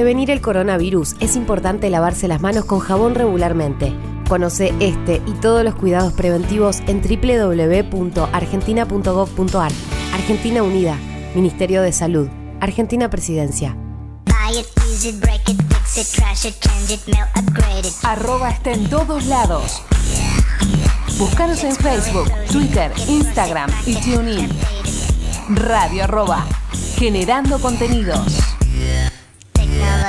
prevenir el coronavirus es importante lavarse las manos con jabón regularmente. Conoce este y todos los cuidados preventivos en www.argentina.gov.ar. Argentina Unida, Ministerio de Salud, Argentina Presidencia. Arroba está en todos lados. Búscanos en Facebook, Twitter, Instagram y TuneIn. Radio arroba, generando contenidos.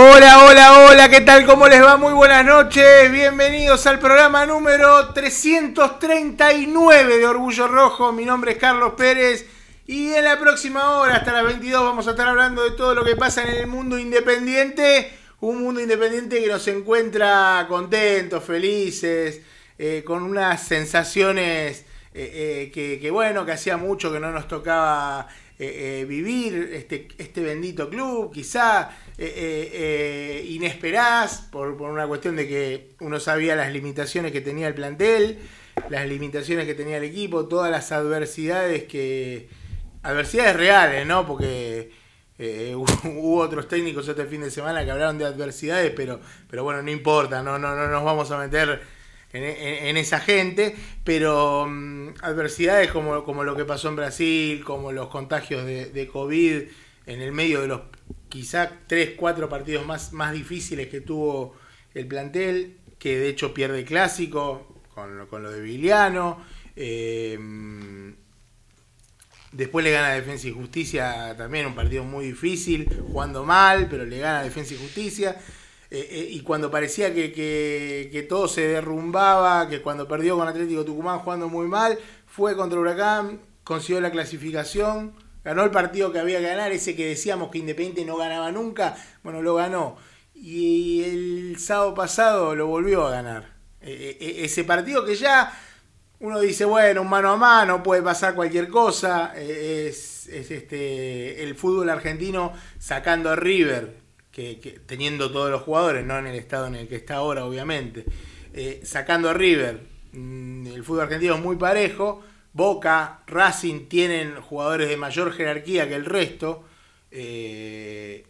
Hola, hola, hola, ¿qué tal? ¿Cómo les va? Muy buenas noches. Bienvenidos al programa número 339 de Orgullo Rojo. Mi nombre es Carlos Pérez y en la próxima hora, hasta las 22, vamos a estar hablando de todo lo que pasa en el mundo independiente. Un mundo independiente que nos encuentra contentos, felices, eh, con unas sensaciones eh, eh, que, que, bueno, que hacía mucho que no nos tocaba eh, vivir este, este bendito club, quizá inesperadas por, por, una cuestión de que uno sabía las limitaciones que tenía el plantel, las limitaciones que tenía el equipo, todas las adversidades que... Adversidades reales, ¿no? Porque eh, hubo otros técnicos este fin de semana que hablaron de adversidades, pero, pero bueno, no importa, no, no, no nos vamos a meter en, esa gente, pero um, adversidades como, como, lo que pasó en Brasil, como los contagios de, COVID en el medio de los quizá 3, 4 partidos más, más difíciles que tuvo el plantel, que de hecho pierde clásico con, con lo de Viliano. Eh, Después le gana Defensa y Justicia también, un partido muy difícil, jugando mal, pero le gana Defensa y Justicia. Eh, eh, y cuando parecía que, que, todo se derrumbaba, que cuando perdió con Atlético Tucumán jugando muy mal, fue contra Huracán, consiguió la clasificación, ganó el partido que había que ganar, ese que decíamos que Independiente no ganaba nunca, bueno, lo ganó. Y el sábado pasado lo volvió a ganar. Eh, ese partido que ya uno dice, bueno, un mano a mano, puede pasar cualquier cosa. Es, es este el fútbol argentino sacando a River, que, teniendo todos los jugadores, no en el estado en el que está ahora, obviamente. Eh, sacando a River, mm, el fútbol argentino es muy parejo. Boca, Racing tienen jugadores de mayor jerarquía que el resto. Eh,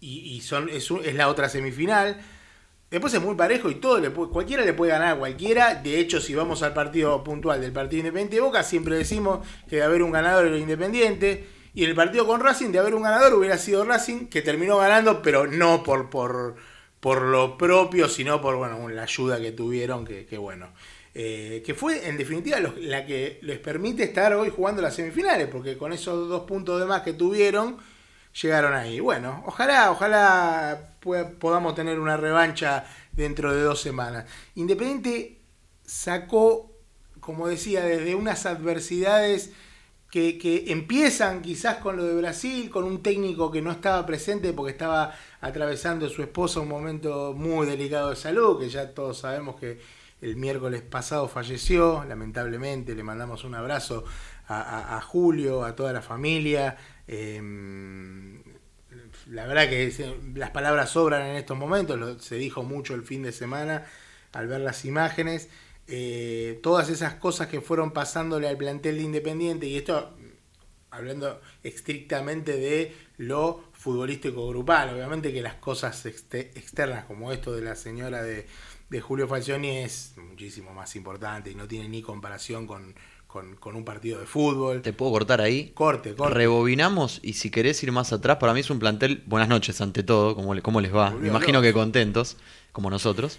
y, son, es, la otra semifinal. Después es muy parejo y todo, le puede, cualquiera le puede ganar a cualquiera. De hecho, si vamos al partido puntual del partido Independiente de Boca, siempre decimos que de haber un ganador era Independiente. Y el partido con Racing, de haber un ganador hubiera sido Racing, que terminó ganando, pero no por, por, por lo propio, sino por bueno, la ayuda que tuvieron, que, bueno. Eh, que fue en definitiva la que les permite estar hoy jugando las semifinales, porque con esos dos puntos de más que tuvieron, llegaron ahí. Bueno, ojalá, ojalá podamos tener una revancha dentro de dos semanas. Independiente sacó, como decía, desde unas adversidades que, empiezan quizás con lo de Brasil, con un técnico que no estaba presente porque estaba atravesando su esposa un momento muy delicado de salud, que ya todos sabemos que el miércoles pasado falleció, lamentablemente, le mandamos un abrazo a, Julio, a toda la familia. Eh, la verdad que las palabras sobran en estos momentos, lo, se dijo mucho el fin de semana al ver las imágenes. Eh, todas esas cosas que fueron pasándole al plantel de Independiente, y esto hablando estrictamente de lo futbolístico grupal, obviamente que las cosas externas como esto de la señora de, de Julio Falcioni es muchísimo más importante y no tiene ni comparación con, con, con, un partido de fútbol. ¿Te puedo cortar ahí? Corte, corte. Rebobinamos y si querés ir más atrás, para mí es un plantel, buenas noches ante todo, ¿cómo, cómo les va? Me imagino que contentos, como nosotros.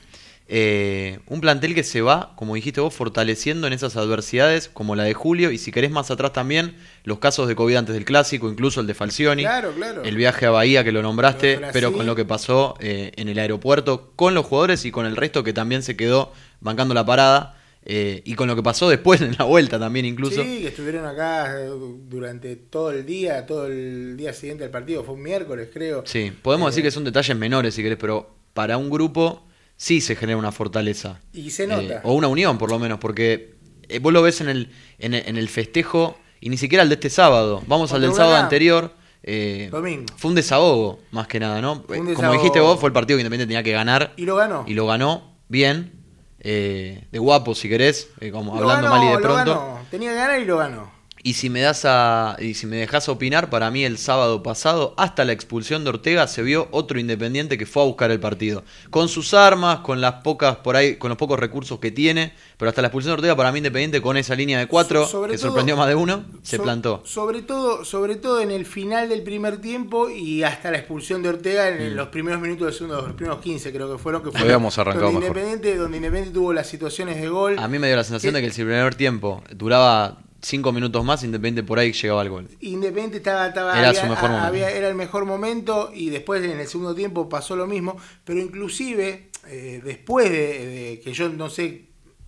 Eh, un plantel que se va, como dijiste vos, fortaleciendo en esas adversidades, como la de Julio, y si querés más atrás también, los casos de COVID antes del clásico, incluso el de Falcioni, claro, claro. el viaje a Bahía que lo nombraste, pero con lo que pasó eh, en el aeropuerto, con los jugadores y con el resto que también se quedó bancando la parada. Eh, y con lo que pasó después en la vuelta también incluso. Sí, que estuvieron acá durante todo el día, todo el día siguiente del partido, fue un miércoles creo. Sí, podemos decir que son detalles menores si querés, pero para un grupo sí se genera una fortaleza. Y se nota. Eh, o una unión por lo menos, porque eh, vos lo ves en el, en, en, el festejo, y ni siquiera el de este sábado, vamos al del sábado anterior. Eh, Domingo. Fue un desahogo, más que nada, ¿no? Como dijiste vos, fue el partido que Independiente tenía que ganar. Y lo ganó. Y lo ganó bien. Eh, de guapo, si querés, como lo hablando ganó, mal y de pronto. Ganó. Tenía que ganar y lo ganó. Y si me das a, y si me dejas opinar, para mí el sábado pasado, hasta la expulsión de Ortega, se vio otro independiente que fue a buscar el partido. Con sus armas, con las pocas por ahí, con los pocos recursos que tiene, pero hasta la expulsión de Ortega, para mí Independiente con esa línea de cuatro, que todo, sorprendió más de uno, se so, plantó. Sobre todo, sobre todo en el final del primer tiempo y hasta la expulsión de Ortega en mm. los primeros minutos del segundo, los primeros 15 creo que fueron, que fue Habíamos arrancado donde Independiente, donde Independiente tuvo las situaciones de gol. A mí me dio la sensación que, de que el primer tiempo duraba cinco minutos más, Independiente por ahí llegaba al gol. Independiente estaba, estaba Era había- su mejor momento. había- era el mejor momento y después en el segundo tiempo pasó lo mismo, pero inclusive eh, después de, de que yo no sé,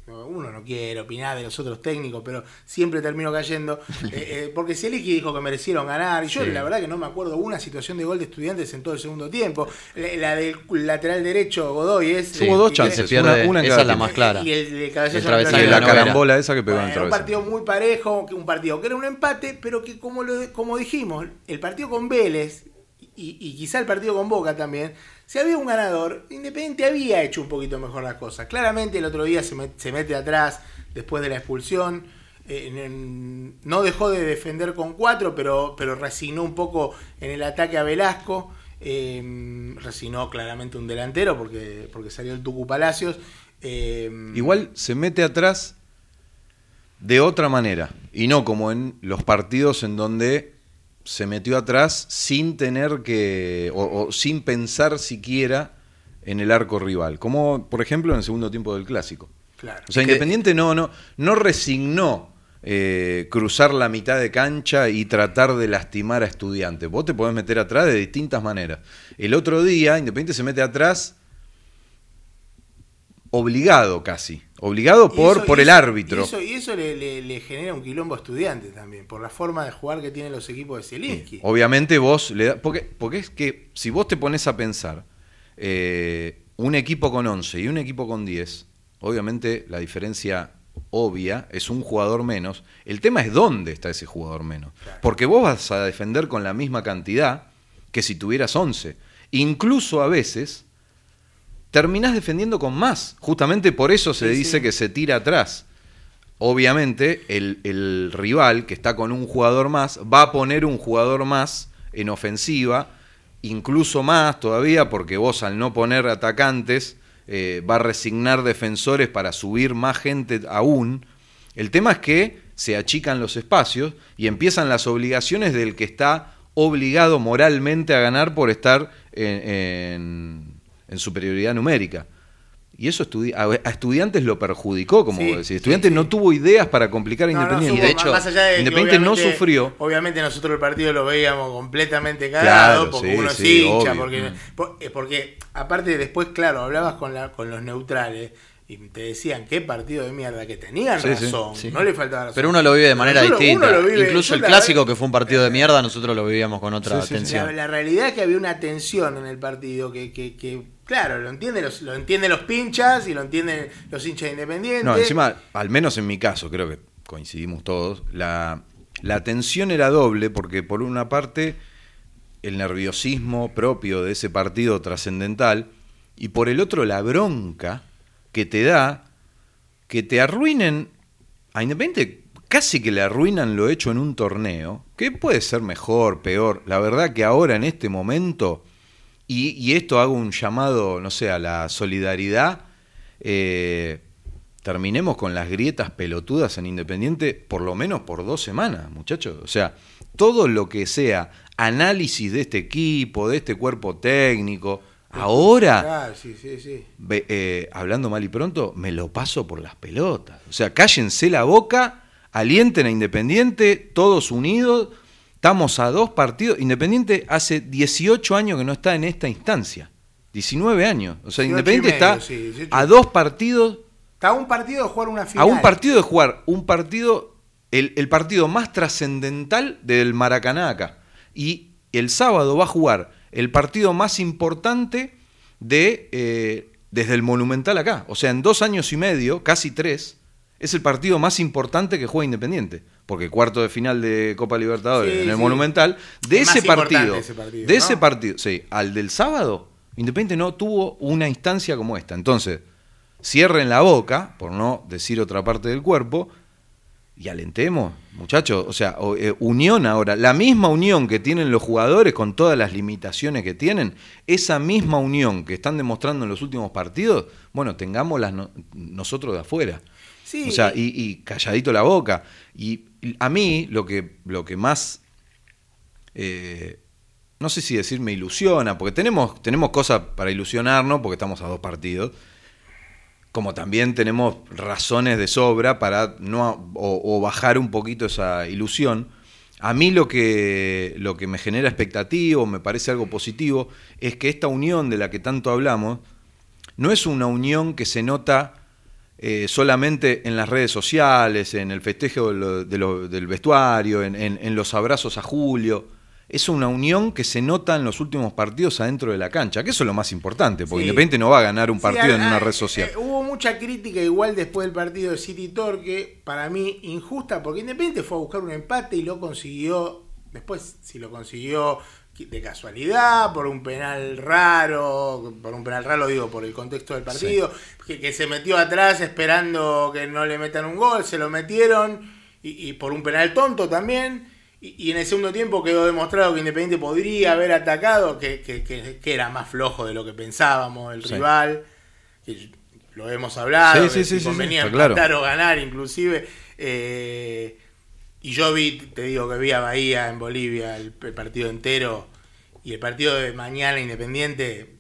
uno no quiere opinar de los otros técnicos, pero siempre termino cayendo, eh, eh, porque Zielinski dijo que merecieron ganar, y yo Sí. la verdad que no me acuerdo una situación de gol de estudiantes en todo el segundo tiempo, la, la del lateral derecho Godoy es... Sí, Hubo dos chances, se pierde, una- una en esa es la más clara. Y el, travesaño la la carambola esa que pegó en el bueno, un travesaño. partido muy parejo, que un partido que era un empate, pero que como, lo, como dijimos, el partido con Vélez y, quizá el partido con Boca también, si había un ganador, Independiente había hecho un poquito mejor las cosas. Claramente el otro día se, se mete atrás después de la expulsión. eh, no dejó de defender con cuatro, pero, pero resignó un poco en el ataque a Velasco. eh, resignó claramente un delantero porque, porque salió el Tucu Palacios. eh, Igual se mete atrás de otra manera. Y no como en los partidos en donde se metió atrás sin tener que. o, o sin pensar siquiera en el arco rival. Como por ejemplo en el segundo tiempo del clásico. claro. O sea, Que- Independiente no, no, no resignó eh, cruzar la mitad de cancha y tratar de lastimar a estudiantes. Vos te podés meter atrás de distintas maneras. El otro día, Independiente se mete atrás obligado casi. Obligado por, eso- por el eso- árbitro. Y eso, y eso le, le- le genera un quilombo a estudiantes también, por la forma de jugar que tienen los equipos de Zielinski. Obviamente vos le da, porque, porque es que si vos te pones a pensar, eh, un equipo con 11 y un equipo con 10, obviamente la diferencia obvia es un jugador menos. El tema es dónde está ese jugador menos. Porque vos vas a defender con la misma cantidad que si tuvieras 11. Incluso a veces terminás defendiendo con más. Justamente por eso se Sí, dice sí. que se tira atrás. Obviamente, el, el rival que está con un jugador más va a poner un jugador más en ofensiva, incluso más todavía, porque vos al no poner atacantes eh, va a resignar defensores para subir más gente aún. El tema es que se achican los espacios y empiezan las obligaciones del que está obligado moralmente a ganar por estar en, en- en superioridad numérica. Y eso estudi- a, a estudiantes lo perjudicó, como Sí, vos decís. sí, Estudiantes sí. no tuvo ideas para complicar a No, no, Independiente. Y de hecho, más allá de que Independiente no sufrió. Obviamente nosotros el partido lo veíamos completamente cagado, Claro, porque sí, uno es sí, hincha, obvio. porque, Mm. eh, porque aparte después, claro, hablabas con, la, con los neutrales y te decían qué partido de mierda que tenían Sí, razón, sí. no le faltaba razón. Pero uno lo vive de manera uno- distinta. uno lo vive- Incluso el clásico, que fue un partido de mierda, nosotros lo vivíamos con otra Sí, sí, sí. tensión. La, la realidad es que había una tensión en el partido que, que, que, claro, lo entienden los, lo entienden los pinchas y lo entienden los hinchas de Independiente. No, encima, al menos en mi caso, creo que coincidimos todos, la, la tensión era doble porque por una parte el nerviosismo propio de ese partido trascendental y por el otro la bronca que te da que te arruinen a Independiente casi que le arruinan lo hecho en un torneo, que puede ser mejor, peor. La verdad que ahora en este momento, y, y esto hago un llamado, no sé, a la solidaridad, eh, terminemos con las grietas pelotudas en Independiente por lo menos por dos semanas, muchachos. O sea, todo lo que sea análisis de este equipo, de este cuerpo técnico, ahora, Claro, sí, sí, sí. ve- eh, hablando mal y pronto, me lo paso por las pelotas. O sea, cállense la boca, alienten a Independiente, todos unidos. Estamos a dos partidos. Independiente hace 18 años que no está en esta instancia. 19 años. O sea, 18 y Independiente medio, está sí, 18. a dos partidos Está a un partido de jugar una final. a un partido de jugar un partido, el, el partido más trascendental del Maracaná acá. Y el sábado va a jugar el partido más importante de eh, desde el Monumental acá. O sea, en dos años y medio, casi tres, es el partido más importante que juega Independiente. Porque cuarto de final de Copa Libertadores Sí, en el sí. Monumental, de Es ese partido, ese partido, de ¿no? ese partido, sí, al del sábado, Independiente no tuvo una instancia como esta. Entonces, cierren la boca, por no decir otra parte del cuerpo, y alentemos, muchachos. O sea, eh, unión ahora, la misma unión que tienen los jugadores con todas las limitaciones que tienen, esa misma unión que están demostrando en los últimos partidos, bueno, tengámosla no- nosotros de afuera. O sea, y, calladito la boca. Y a mí lo que, lo que más, eh, no sé si decir me ilusiona, porque tenemos, tenemos cosas para ilusionarnos, porque estamos a dos partidos. como también tenemos razones de sobra para no o, bajar un poquito esa ilusión. A mí lo que, lo que me genera expectativa, me parece algo positivo, es que esta unión de la que tanto hablamos no es una unión que se nota eh, solamente en las redes sociales, en el festejo de lo- de lo- del vestuario, en, en- en los abrazos a Julio. Es una unión que se nota en los últimos partidos adentro de la cancha, que eso es lo más importante, porque Sí. Independiente no va a ganar un Sí, partido en ah, una red social. eh, hubo mucha crítica igual después del partido de City Torque, para mí injusta, porque Independiente fue a buscar un empate y lo consiguió, después si lo consiguió de casualidad, por un penal raro, por un penal raro digo por el contexto del partido, que, que se metió atrás esperando que no le metan un gol, se lo metieron, y, y por un penal tonto también. Y, y en el segundo tiempo quedó demostrado que Independiente podría haber atacado, que, que- era más flojo de lo que pensábamos el Sí. rival, que lo hemos hablado, Sí, que convenía claro. o ganar inclusive. eh, y yo vi, te digo que vi a Bahía en Bolivia el, partido entero y el partido de mañana Independiente,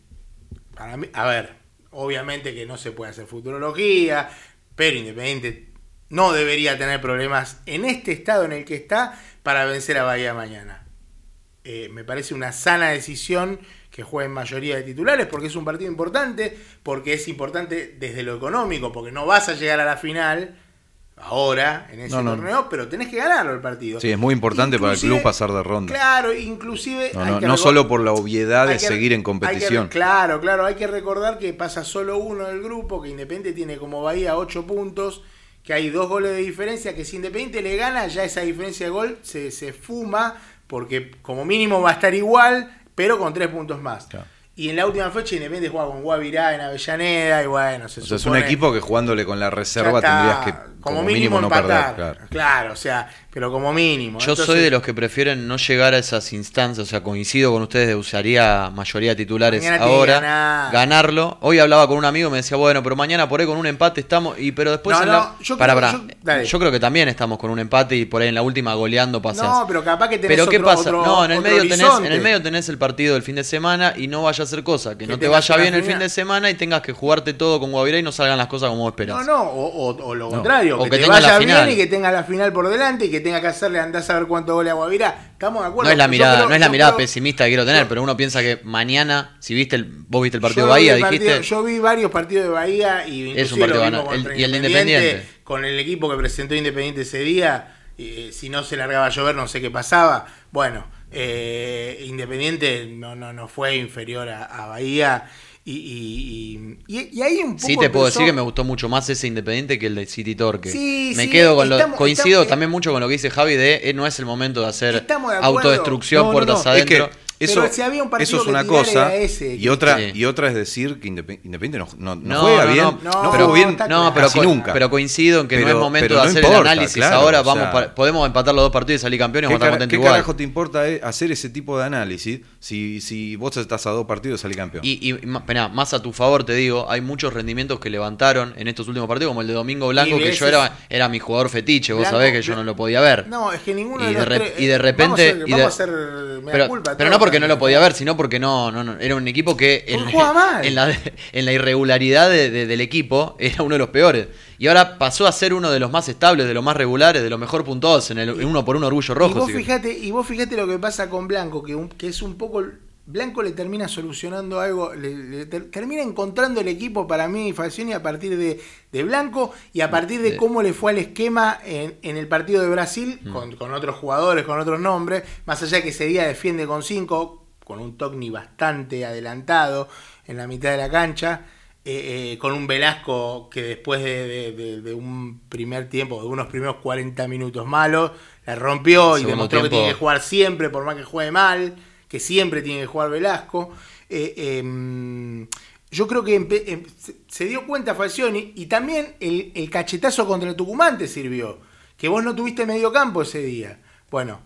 para a ver, obviamente que no se puede hacer futurología, pero Independiente no debería tener problemas en este estado en el que está para vencer a Bahía mañana. Eh, me parece una sana decisión que jueguen mayoría de titulares porque es un partido importante, porque es importante desde lo económico, porque no vas a llegar a la final ahora en ese No, no. torneo, pero tenés que ganarlo el partido. Sí, es muy importante para el club pasar de ronda. Claro, inclusive... No, no, no solo por la obviedad de que- seguir en que- competición. claro, claro, hay que recordar que pasa solo uno del grupo, que Independiente tiene como Bahía 8 puntos, que hay dos goles de diferencia, que si Independiente le gana, ya esa diferencia de gol se, se fuma, porque como mínimo va a estar igual, pero con 3 puntos más. Claro. Y en la última fecha Independiente juega con Guavirá en Avellaneda, y bueno, se O sea, es un supone- equipo que jugándole con la reserva está, tendrías que como, mínimo, no empatar. perder. Claro. Claro. o sea, pero como mínimo. Yo soy de los que prefieren no llegar a esas instancias, o sea, coincido con ustedes, usaría mayoría de titulares ahora, ganar. ganarlo. Hoy hablaba con un amigo y me decía, bueno, pero mañana por ahí con un empate estamos, y pero después No, en no, la- yo Pará, creo- pará. yo- creo que también estamos con un empate y por ahí en la última goleando pasás. No, pero capaz que tenés Pero ¿qué otro- pasa? otro- no, en el medio tenés, en el medio tenés el partido del fin de semana y no vaya a ser cosa, que, Que no te tengas vaya bien el fin de semana y tengas que jugarte todo con Guavirá y no salgan las cosas como vos esperás. No, no, o, o- o lo contrario, O que, que te vaya bien y que tenga la final por delante y que tenga que hacerle andar a saber cuánto gole a Guavirá. Estamos de acuerdo. No es la mirada, creo- no es la mirada creo- pesimista que quiero tener, yo- pero uno piensa que mañana, si viste el, vos viste el partido de Bahía, partido- dijiste, yo vi varios partidos de Bahía y Es un partido lo El- y el de Independiente. con el equipo que presentó Independiente ese día. eh, si no se largaba a llover, no sé qué pasaba. Bueno, eh, Independiente no, no, no fue inferior a, a Bahía. Y, y, y, y- ahí un poco sí te puedo empezó- decir que me gustó mucho más ese Independiente que el de City Torque. Sí, me sí, quedo con lo, coincido estamos- también mucho con lo que dice Javi de eh, no es el momento de hacer de autodestrucción No, no, puertas no, es que adentro. Eso, Pero si había un partido eso es que una cosa ese. y otra Sí. y otra es decir que Indepe- Independiente no, no, no No, juega no, bien, no, no, no, jugó bien No, pero, casi nunca. pero coincido en que no Pero- es momento pero de no hacer importa, el análisis. claro, Ahora o vamos sea- pa- podemos empatar los dos partidos y salir campeones y ¿Qué, vamos a estar cara- contentos qué igual. carajo te importa eh, hacer ese tipo de análisis si, si vos estás a dos partidos y salís campeón? Y, y esperá, más a tu favor te digo, hay muchos rendimientos que levantaron en estos últimos partidos, como el de Domingo Blanco, que yo era, era mi jugador fetiche, vos sabés que yo no lo podía ver. No, es que ninguno Y de los re- tres- y de repente- Vamos a hacer, y de- vamos a hacer mea Pero, culpa pero no porque no lo podía ver, sino porque no, no, no era un equipo que en, mal. en la, en la irregularidad de- de- del equipo era uno de los peores. Y ahora pasó a ser uno de los más estables, de los más regulares, de los mejor puntuados en el en uno por uno orgullo Y rojo. vos, si querés. fijate, y vos fijate lo que pasa con Blanco, que, un- que es un poco. Blanco le termina solucionando algo, le, le ter- termina encontrando el equipo para mí, Falcioni, a partir de, de Blanco y a partir de cómo le fue al esquema en, en el partido de Brasil, Mm. con, con otros jugadores, con otros nombres, más allá de que ese día defiende con cinco, con un Togni bastante adelantado en la mitad de la cancha. eh, eh, con un Velasco que después de, de- de- de un primer tiempo, de unos primeros 40 minutos malos, la rompió y demostró que tiene que jugar siempre, por más que juegue mal, que siempre tiene que jugar Velasco. Eh, eh, yo creo que em- se- dio cuenta Falcioni y también el, cachetazo contra el Tucumán te sirvió, que vos no tuviste medio campo ese día. Bueno,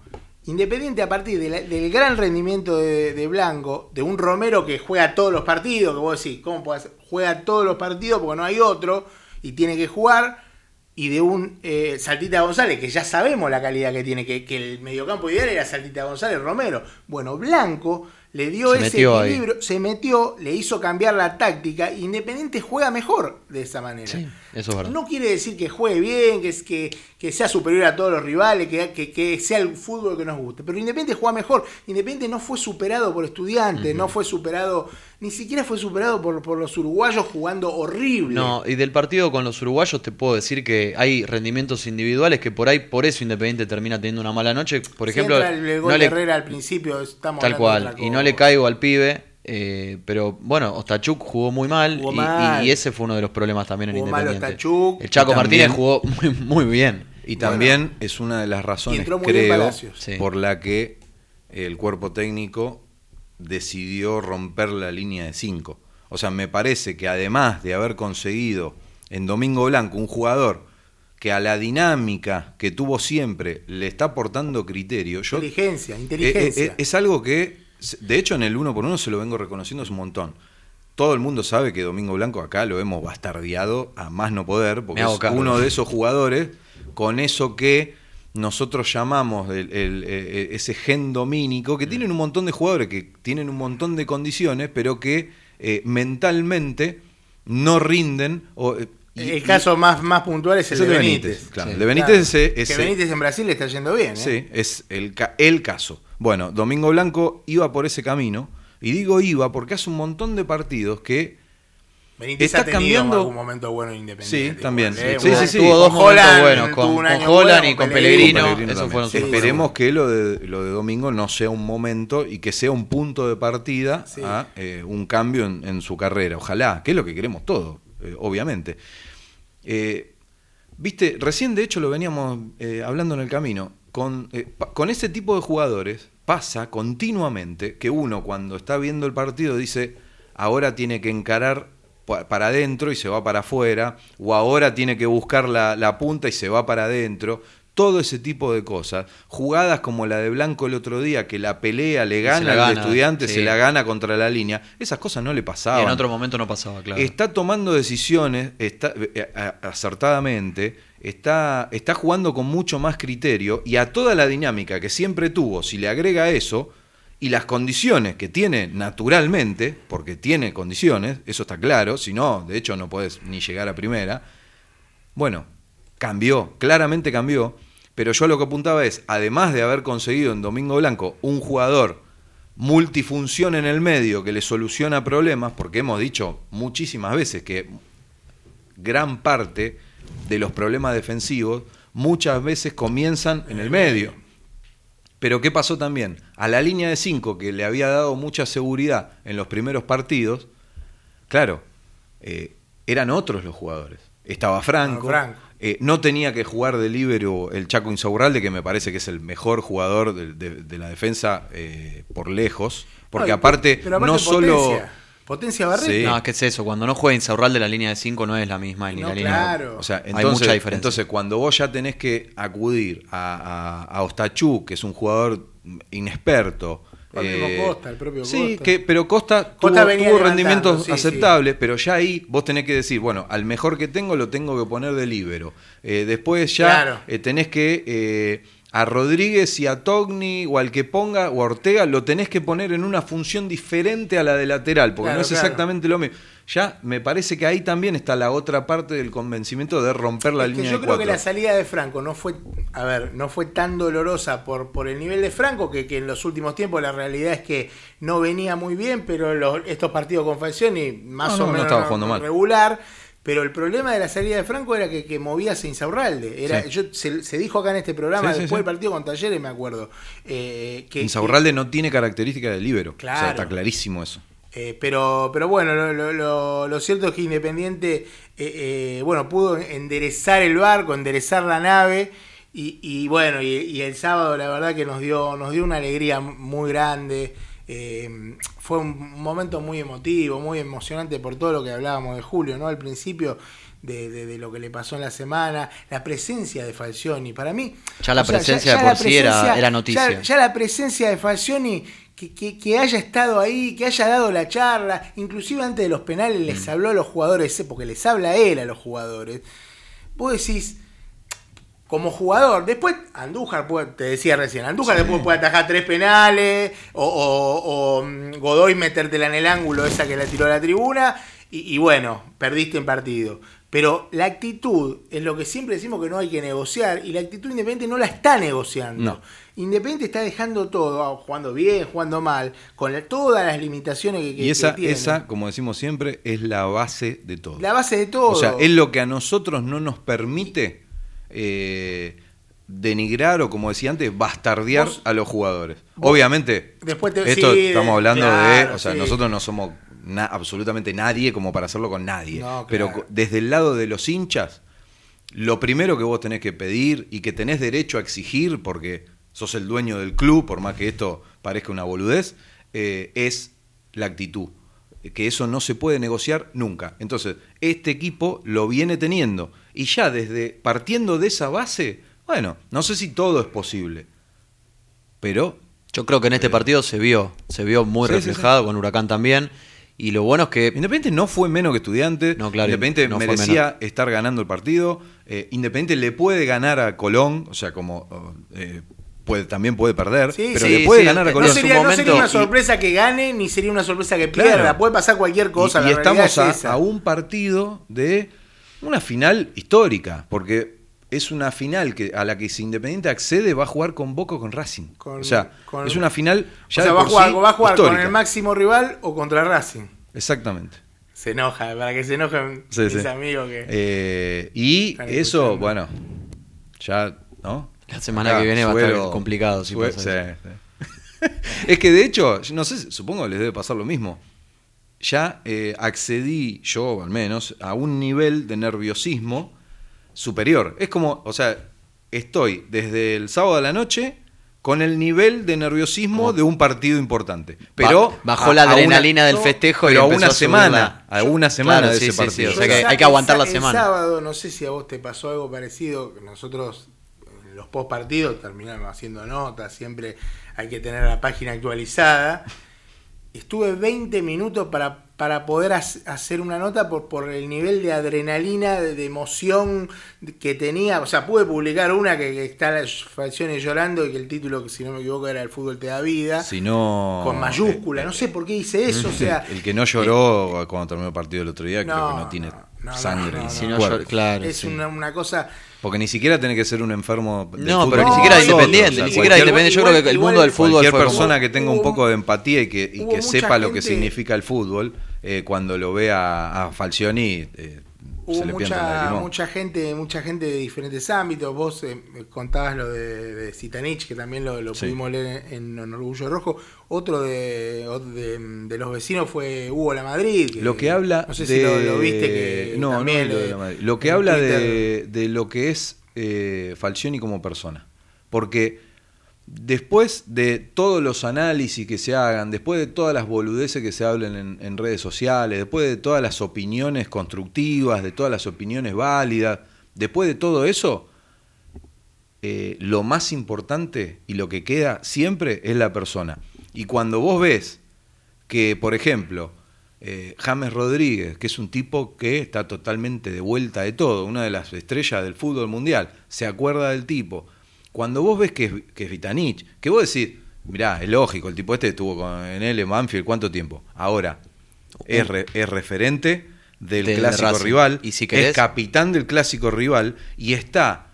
Independiente a partir del gran rendimiento de, Blanco, de un Romero que juega todos los partidos, que vos decís, ¿cómo hacer? Juega todos los partidos porque no hay otro y tiene que jugar, y de un eh, Saltita González, que ya sabemos la calidad que tiene, que, que el mediocampo ideal era Saltita González Romero. Bueno, Blanco le dio Se ese ahí. equilibrio, se metió, le hizo cambiar la táctica. Independiente juega mejor de esa manera. Sí, eso es verdad. No quiere decir que juegue bien, que, es, que, que sea superior a todos los rivales, que, que, que sea el fútbol que nos guste. Pero Independiente juega mejor. Independiente no fue superado por estudiantes, no fue superado, ni siquiera fue superado por, por los uruguayos jugando horrible. No, y del partido con los uruguayos te puedo decir que hay rendimientos individuales que por ahí, por eso Independiente termina teniendo una mala noche. Por Si ejemplo, entra el, el gol no de le- Herrera al principio, estamos tal hablando de cual, y no le caigo al pibe, eh, pero bueno, Ostachuk jugó muy mal, Jugó y, mal. y ese fue uno de los problemas también en Jugó mal Independiente. Ostachuk. El Chaco Martínez jugó muy, muy bien. Y también es una de las razones, entró muy bien creo. Sí. por la que el cuerpo técnico decidió romper la línea de 5. O sea, me parece que además de haber conseguido en Domingo Blanco un jugador que a la dinámica que tuvo siempre le está aportando criterio, yo Inteligencia, eh, inteligencia. eh, eh, es algo que, de hecho, en el uno por uno se lo vengo reconociendo hace un montón. Todo el mundo sabe que Domingo Blanco acá lo hemos bastardeado a más no poder, porque es uno de esos jugadores con eso que nosotros llamamos el- el- eh, ese gen domínico, que tienen un montón de jugadores que tienen un montón de condiciones, pero que eh, mentalmente no rinden. O, eh, y- el y- caso más, más puntual es el de Benítez. Claro, Sí. el de Benítez Claro. ese- que Benítez en Brasil le está yendo bien. ¿eh? Sí, es el, ca- el caso. Bueno, Domingo Blanco iba por ese camino, y digo iba porque hace un montón de partidos que Benítez Está ha tenido cambiando- algún momento bueno en Independiente. Sí, también, igual, ¿eh? sí, sí, sí. Tuvo dos Holland buenos, con, con Holland bueno, y con. Pellegrino. Fueron Esperemos que lo de, lo de Domingo no sea un momento y que sea un punto de partida Sí. a eh, un cambio en, en su carrera. Ojalá, que es lo que queremos todos, eh, obviamente. Viste, recién de hecho lo veníamos hablando en el camino. Con, con ese tipo de jugadores pasa continuamente que uno cuando está viendo el partido dice, ahora tiene que encarar para adentro y se va para afuera, o ahora tiene que buscar la, la punta y se va para adentro. Todo ese tipo de cosas. Jugadas como la de Blanco el otro día, que la pelea le gana al gana, estudiante, sí. se la gana contra la línea. Esas cosas no le Y pasaban. en otro momento no pasaba, claro. Está tomando decisiones está, eh, a- acertadamente, está, está jugando con mucho más criterio y a toda la dinámica que siempre tuvo, si le agrega eso y las condiciones que tiene naturalmente, porque tiene condiciones, eso está claro, si no, de hecho no puedes ni llegar a primera, bueno, cambió, claramente cambió, pero yo lo que apuntaba es, además de haber conseguido en Domingo Blanco un jugador multifunción en el medio que le soluciona problemas, porque hemos dicho muchísimas veces que gran parte de los problemas defensivos muchas veces comienzan en el medio. Pero ¿qué pasó también? A la línea de 5 que le había dado mucha seguridad en los primeros partidos, claro, eh, eran otros los jugadores. Estaba Franco, Franco. eh, no tenía que jugar de líbero el Chaco Insaurralde, que me parece que es el mejor jugador de, de- de la defensa eh, por lejos, porque pero aparte no solo... Potencia, Barreto. Sí. No, es que es eso. Cuando no juega Insaurral de la línea de 5 no es la misma ni No, la línea. claro. O sea, Hay mucha diferencia. entonces cuando vos ya tenés que acudir a, a, a Ostachú, que es un jugador inexperto. Al mismo Costa, el propio sí, Costa. que, pero Costa, Costa tuvo, rendimientos sí, aceptables, pero ya ahí vos tenés que decir, bueno, al mejor que tengo lo tengo que poner de líbero. Eh, después ya Claro. eh, tenés que eh, a Rodríguez y a Togni o al que ponga o a Ortega lo tenés que poner en una función diferente a la de lateral, porque Claro, no es claro. exactamente lo mismo. Ya me parece que ahí también está la otra parte del convencimiento de romper la Es que línea yo de creo que la salida de Franco no fue, a ver, no fue tan dolorosa por, por el nivel de Franco, que, que en los últimos tiempos la realidad es que no venía muy bien, pero los- estos partidos con Falcioni más No, o no, no menos estaba jugando mal. Pero el problema de la salida de Franco era que, que movía a Insaurralde. Era, Sí. yo, se, se dijo acá en este programa, Sí, después sí. del partido con Talleres, me acuerdo. eh, que, Insaurralde no tiene características de líbero. O Claro. sea, está clarísimo eso. Eh, pero, pero bueno, lo, lo- lo- lo cierto es que Independiente eh, eh, bueno, pudo enderezar el barco, enderezar la nave. Y, y bueno, y, y el sábado la verdad que nos dio, nos dio una alegría muy grande. Eh, fue un momento muy emotivo, muy emocionante por todo lo que hablábamos de Julio, ¿no? Al principio de, de- de lo que le pasó en la semana, la presencia de Falcioni. Para mí. Ya la presencia de por sí era- era noticia. ya- ya la presencia de Falcioni, que, que- que haya estado ahí, que haya dado la charla, inclusive antes de los penales Mm. les habló a los jugadores, porque les habla él a los jugadores. Vos decís, como jugador. Después, Andújar, puede- te decía recién, Andújar después puede atajar tres penales, o, o- o, mm, Godoy metértela en el ángulo, esa que la tiró a la tribuna, y, y bueno, perdiste en partido. Pero la actitud es lo que siempre decimos que no hay que negociar, y la actitud Independiente no la está negociando. No. Independiente está dejando todo, ah, jugando bien, jugando mal, con la- todas las limitaciones que, que- Y esa, que tiene. esa, como decimos siempre, es la base de todo. La base de todo. O sea, es lo que a nosotros no nos permite eh, denigrar o, como decía antes, bastardear Vos- a los jugadores. vos- Obviamente, Después te- esto sí, estamos hablando de, o sea, sí. nosotros no somos na- absolutamente nadie como para hacerlo con nadie. No, Pero claro. desde el lado de los hinchas, lo primero que vos tenés que pedir y que tenés derecho a exigir, porque sos el dueño del club, por más que esto parezca una boludez, eh, es la actitud. Que eso no se puede negociar nunca. Entonces, este equipo lo viene teniendo. Y ya desde partiendo de esa base, bueno, no sé si todo es posible. Pero Yo creo que en este partido se vio, se vio muy Sí, sí, reflejado con Huracán también. Y lo bueno es que Independiente no fue menos que estudiante. No, claro, Independiente no merecía estar ganando el partido. Eh, Independiente le puede ganar a Colón, o sea, como eh, puede, también puede perder, Sí, pero sí, le puede sí, ganar a no Colón. No sería, su no sería momento- una y- sorpresa que gane, ni sería una sorpresa que Claro. pierda. Puede pasar cualquier cosa. y estamos a, es esa. a un partido de una final histórica, porque es una final que a la que si Independiente accede va a jugar con Boca o con Racing. Con- o sea, con- es una final O ya sea, de va a por jugar, sí va a jugar con el máximo rival o contra Racing. Exactamente. Se enoja, para que se enojen Sí, mis sí. amigos que. Eh, y eso, escuchando. bueno, ya, ¿no? La semana que viene va a estar complicado, si sue- pasa eso. sí, sí. es que de hecho, no sé, supongo que les debe pasar lo mismo. Ya eh, accedí, yo al menos, a un nivel de nerviosismo superior. Es como, o sea, estoy desde el sábado a la noche con el nivel de nerviosismo de un partido importante. Pero Ba- bajó la una- adrenalina del festejo y pero empezó una a subir semana, a una semana Claro, de sí, ese sí, partido. sí, o sea que el hay que aguantar la el semana. sábado, no sé si a vos te pasó algo parecido, que nosotros en los post partidos terminamos haciendo notas, siempre hay que tener la página actualizada. Estuve 20 minutos para, para poder hac- hacer una nota por, por el nivel de adrenalina, de, de emoción que tenía. O sea, pude publicar una que, que está las facciones llorando y que el título, que si no me equivoco, era El fútbol te da vida. Si no. con mayúscula, no sé por qué hice eso, o sea, El que no lloró cuando terminó el partido el otro día, creo que no tiene no, no, sangre. no, en no, su Si no, cuerpo. yo- claro, es sí. una, una cosa Porque ni siquiera tiene que ser un enfermo. del No, fútbol pero ni siquiera independiente, o sea, ni siquiera independiente. Yo creo que el igual- mundo del fútbol Cualquier fue como- persona que tenga un poco de empatía y que, y que sepa lo que significa el fútbol, eh, cuando lo ve a, a Falcioni, eh, Hubo mucha, mucha gente, mucha gente de diferentes ámbitos. Vos eh, contabas lo de, de que también lo, lo Sí. pudimos leer en, en Orgullo Rojo. Otro de, de, de los vecinos fue Hugo La Madrid. Lo que habla no sé de... si lo, lo viste que no, también no, lo, de la Madrid. Lo que habla de lo que es eh, Falcioni como persona. Porque después de todos los análisis que se hagan, después de todas las boludeces que se hablen en, redes sociales, después de todas las opiniones constructivas, de todas las opiniones válidas, después de todo eso, eh, lo más importante y lo que queda siempre es la persona. Y cuando vos ves que, por ejemplo, eh, James Rodríguez, que es un tipo que está totalmente de vuelta de todo, una de las estrellas del fútbol mundial, se acuerda del tipo. Cuando vos ves que es, que es Vitanich, que vos decís, mirá, es lógico, el tipo este estuvo con, en él en Banfield, ¿cuánto tiempo? Ahora, es, re- es referente del Del clásico Racing. rival, Y si es capitán del clásico rival y está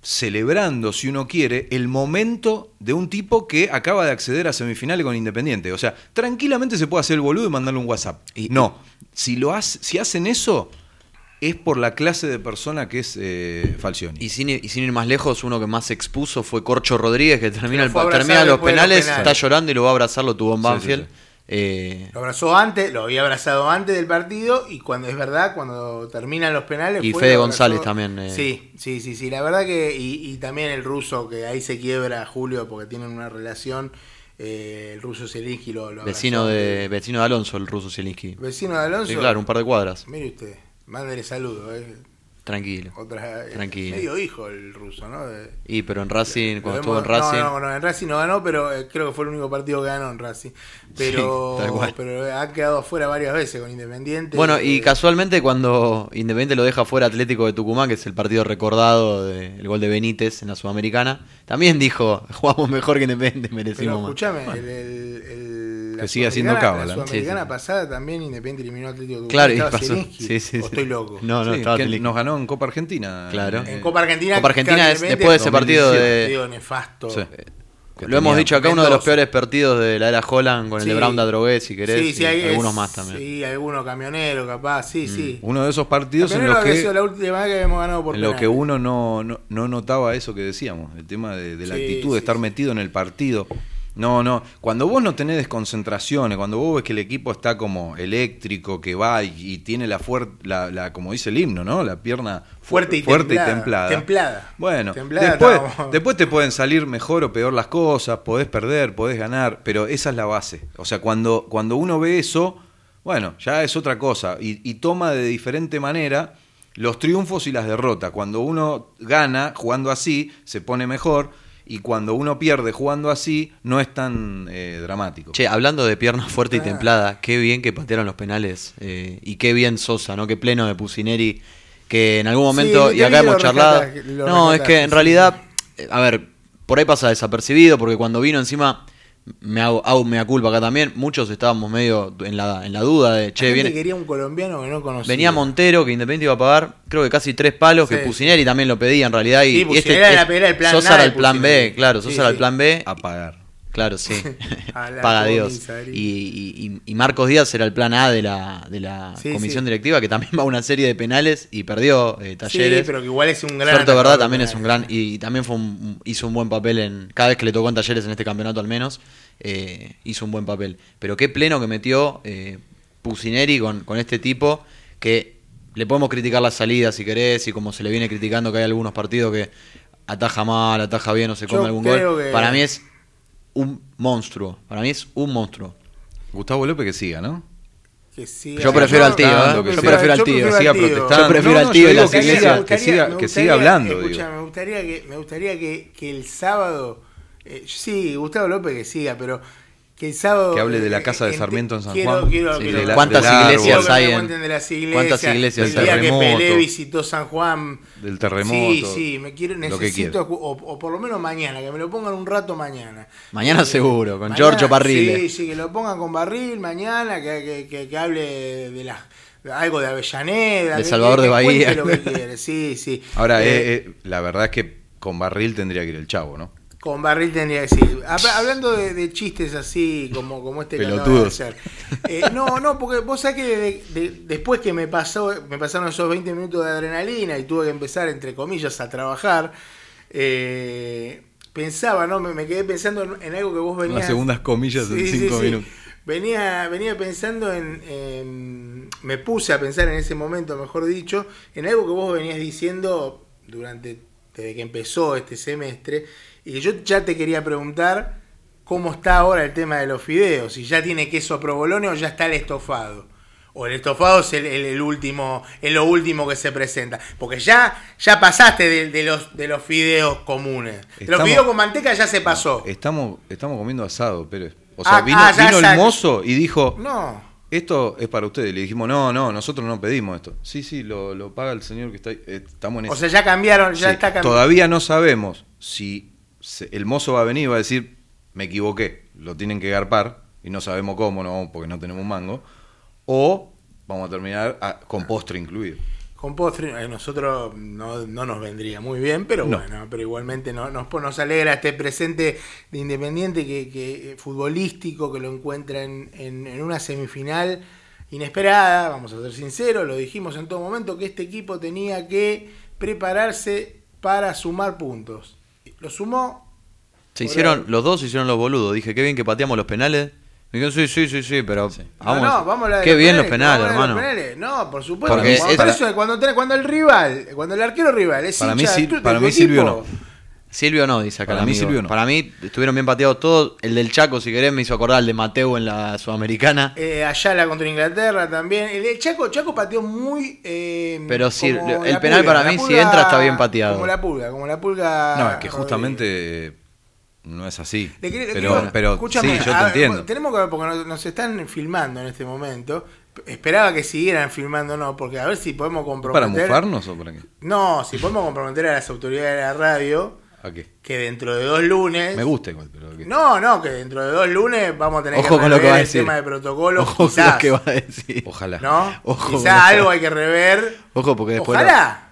celebrando, si uno quiere, el momento de un tipo que acaba de acceder a semifinales con Independiente. O sea, tranquilamente se puede hacer el boludo y mandarle un WhatsApp. Y- no, si, lo hace, si hacen eso, es por la clase de persona que es eh, Falcioni. Y sin, y sin ir más lejos, uno que más se expuso fue Corcho Rodríguez, que termina, el, termina los penales, está llorando y lo va a abrazar, lo tuvo en Sí, sí, Banfield. sí. Eh, Lo abrazó antes, lo había abrazado antes del partido y cuando es verdad, cuando terminan los penales. Y fue, Fede González también, eh. Sí, sí, sí, sí. La verdad que. Y, y también el ruso, que ahí se quiebra Julio porque tienen una relación. eh, el ruso Zielinski lo, lo vecino, abrazó. de, vecino de Alonso, el ruso Zielinski. Vecino de Alonso. Sí, claro, un par de cuadras. Mire usted, mándele saludo. eh. Tranquilo. Otra, eh, Tranquilo. Medio hijo el ruso, ¿no? De- Y pero en Racing, cuando estuvo en Racing. No, no, no, en Racing no ganó, pero eh, creo que fue el único partido que ganó en Racing. Pero, Sí, pero ha quedado afuera varias veces con Independiente. Bueno, y Eh, casualmente cuando Independiente lo deja fuera Atlético de Tucumán, que es el partido recordado del gol de Benítez en la Sudamericana, también dijo, jugamos mejor que Independiente, Pero merecimos más. escuchame, el, el- el- la Que sigue haciendo cábala, La. Sudamericana Sí, sí. pasada también Independiente eliminó Atlético. Claro, y Estaba pasó. Sí, sí, o sí. estoy loco. No, no, Sí, estaba que nos ganó en Copa Argentina. Claro. Eh, En Copa Argentina. Copa Argentina es después de ese partido 2017. de... partido nefasto. Sí. Que Lo hemos dicho acá, uno de los peores partidos de la era Holland con el de. Brown Drogué, si querés, Sí, sí, y hay, algunos es- más también. Sí, algunos camioneros, capaz, sí, sí. Uno de esos partidos en los había que sido la última vez que habíamos ganado por en lo que uno no, no, no notaba eso que decíamos, el tema de, de la Sí, actitud, sí, de estar sí. metido en el partido. No, no, cuando vos no tenés desconcentraciones, cuando vos ves que el equipo está como eléctrico, que va y, y tiene la fuerza, la, la- como dice el himno, ¿no? La pierna fu- Fuerte y templada, templada. templada. Bueno, Templada después, después te pueden salir mejor o peor las cosas, podés perder, podés ganar, pero esa es la base. O sea, cuando, cuando uno ve eso, bueno, ya es otra cosa y, y toma de diferente manera los triunfos y las derrotas. Cuando uno gana jugando así, se pone mejor y cuando uno pierde jugando así, no es tan eh, dramático. Che, hablando de pierna fuerte y templada, qué bien que patearon los penales eh, y qué bien Sosa, ¿no? Qué pleno de Pusineri, que en algún momento, Sí, y acá hemos charlado... No, es que en sí, realidad, eh, a ver, por ahí pasa desapercibido, porque cuando vino encima, me hago, hago mea culpa acá también, muchos estábamos medio en la, en la duda de, che, viene... quería un colombiano que no conocía. Venía Montero, que Independiente iba a pagar, creo que casi tres palos, que. Pusineri también lo pedía en realidad. Y, Sí, y Pusineri era- era el plan Sosa era el plan B, claro, Sí, Sosa era el plan B. A pagar. Claro, sí. La Paga Dios. Y, y- y- Marcos Díaz era el plan A de la, de la Sí, comisión sí. directiva, que también va a una serie de penales y perdió eh, talleres. Sí, pero que igual es un gran. Suerte, verdad, también es un gran. Y también fue un- hizo un buen papel en. Cada vez que le tocó en talleres en este campeonato, al menos, eh, hizo un buen papel. Pero qué pleno que metió eh, Pusineri con, con este tipo, que le podemos criticar las salidas si querés, y como se le viene criticando que hay algunos partidos que ataja mal, ataja bien o se Yo come algún gol. que- Para mí es un monstruo. Para mí es un monstruo. Gustavo López que siga, ¿no? Que siga- Yo prefiero al tío, ¿eh? Yo Yo prefiero- prefiero al tío. prefiero siga protestando. Yo prefiero al tío de digo las que iglesias. que siga, que siga hablando. escucha, digo. me gustaría que, me gustaría que, que el sábado. eh, sí, Gustavo López que siga, pero que el sábado. Que hable de la eh, casa de Sarmiento en San quiero- Juan. quiero- Sí, quiero- de la- ¿Cuántas del iglesias hay en- cuenten de las iglesias, ¿Cuántas iglesias el del día que? Pelé visitó San Juan. Del terremoto. Sí, sí, me quiero, necesito, o, o por lo menos mañana, que me lo pongan un rato mañana. Mañana Eh, seguro, con mañana, Giorgio Parrile. Sí, sí, que lo pongan con Barril mañana, que, que, que, que hable de las algo de Avellaneda. De Salvador que- de Bahía. lo que sí, sí. Ahora, Eh, eh, eh, la verdad es que con Barril tendría que ir el chavo, ¿no? Con Barril tendría que decir. Habla- Hablando de, de chistes así, como, como este que de hacer. Eh, no, no, porque vos sabés que de- de- después que me pasó, me pasaron esos 20 minutos de adrenalina y tuve que empezar, entre comillas, a trabajar, eh, pensaba, ¿no? Me, me quedé pensando en, en algo que vos venías. Unas segundas comillas en Sí, sí, cinco sí. minutos. Venía, venía pensando en, en- Me puse a pensar en ese momento, mejor dicho, en algo que vos venías diciendo durante. desde que empezó este semestre. Y yo ya te quería preguntar cómo está ahora el tema de los fideos. Si ya tiene queso provolone o ya está el estofado. O el estofado es el, el- el último, es lo último que se presenta. Porque ya, ya pasaste de, de los, de los fideos comunes. De los fideos con manteca ya se pasó. Estamos, estamos comiendo asado, Pérez. O sea, Ah, vino, ah, ya, vino ya. el mozo y dijo, No. esto es para ustedes. Le dijimos, no, no, nosotros no pedimos esto. Sí, sí, lo, lo paga el señor que está ahí. Eh, estamos en O sea, ya cambiaron, ya Sí, está cambiando. Todavía no sabemos si se- el mozo va a venir y va a decir, me equivoqué, lo tienen que garpar y no sabemos cómo, no, porque no tenemos mango. O vamos a terminar a- con postre incluido. Con postre, a nosotros no, no nos vendría muy bien, pero No. bueno, pero igualmente no- nos, nos alegra este presente de Independiente que, que futbolístico, que lo encuentra en, en- en una semifinal inesperada, vamos a ser sinceros, lo dijimos en todo momento, que este equipo tenía que prepararse para sumar puntos. Lo sumó, Se hicieron, los dos se hicieron los boludos. Dije, qué bien que pateamos los penales. Me dijeron, sí, sí, sí, sí, pero vamos. no, no, vamos a la de qué bien los penales, de hermano. los penales. No, por supuesto. Porque cuando, es- por eso, cuando, tenés- cuando el rival, cuando el arquero rival es Para mí hincha tu- de para mí no. Silvio no, dice acá Para el mí amigo. Silvio no. Para mí estuvieron bien pateados todos. El del Chaco, si querés, me hizo acordar el de Mateo en la Sudamericana. Eh, Ayala contra Inglaterra también. El, el Chaco, Chaco pateó muy. eh, Pero sí, el penal para la mí, si entra, está bien pateado. Como la pulga, como la pulga. No, es que justamente eh, no es así. Le le pero, quiero- pero escúchame, sí, yo te ver, entiendo. Tenemos que ver, porque nos, nos están filmando en este momento. Esperaba que siguieran filmando, no, porque a ver si podemos ¿Para comprometer. mufarnos o para qué? No, si podemos comprometer a las autoridades de la radio ¿A qué? que dentro de dos lunes. Me gusta igual, pero ¿qué? No, no, que dentro de dos lunes vamos a tener Ojo que con lo que rever va a el decir. tema de protocolo. Ojo con quizás, lo que va a decir. Ojalá. ¿No? Ojo con quizás eso. algo hay que rever. Ojo, porque después, Ojalá.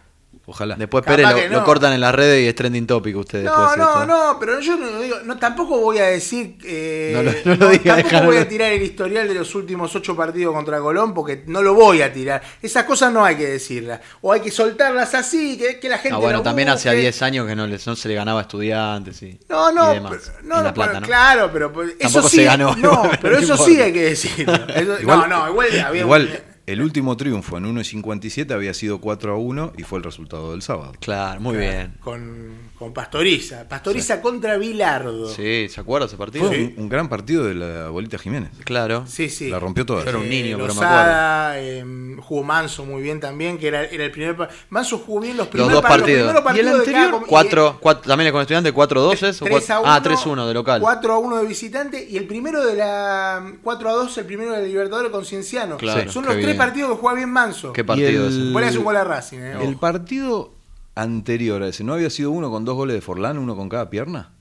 Ojalá. después Pérez lo, no. cortan en las redes y es trending topic ustedes. No, después no, esto. no, pero yo no digo, no, tampoco voy a decir, eh, No lo- no lo diga, tampoco déjalo. voy a tirar el historial de los últimos ocho partidos contra Colón porque no lo voy a tirar. Esas cosas no hay que decirlas. O hay que soltarlas así, que, que la gente Ah, bueno, lo también hace busque. 10 años que no, les, no se le ganaba a estudiantes y, No, no, y demás. pero- en no, La no, Plata, pero- ¿no? claro, pero pues, eso Tampoco sí, se ganó, no, pero no eso sí hay que decirlo. Eso- no, no, igual había Igual, el último triunfo en 1.57 había sido 4 a 1 y fue el resultado del sábado. Claro, muy bien. con, con Pastoriza, Pastoriza contra Vilardo. Sí, ¿se acuerda ese partido? Fue un, un gran partido de la Bolita Jiménez. Claro. Sí, sí. La rompió toda. Yo era un niño, pero me Lozada, eh, jugó Manso muy bien también, que era, era el primer. Manso jugó bien los Los primeros dos pa- partidos. primeros ¿Y el partidos de cada anterior? com- y- Cuatro, cuatro- también con estudiantes, 4-2 es. o 3 cuatro- a 1, ah, 3-1 de local. 4 a 1 de visitante y el primero de la 4 a 2, el primero de Libertadores con Cienciano. Claro, Son los tres bien. partidos que juega bien Manso. Qué partido Y el- le haces un gol a Racing, eh, El ojo. partido anterior a ese, ¿no había sido uno con dos goles de Forlán, uno con cada pierna?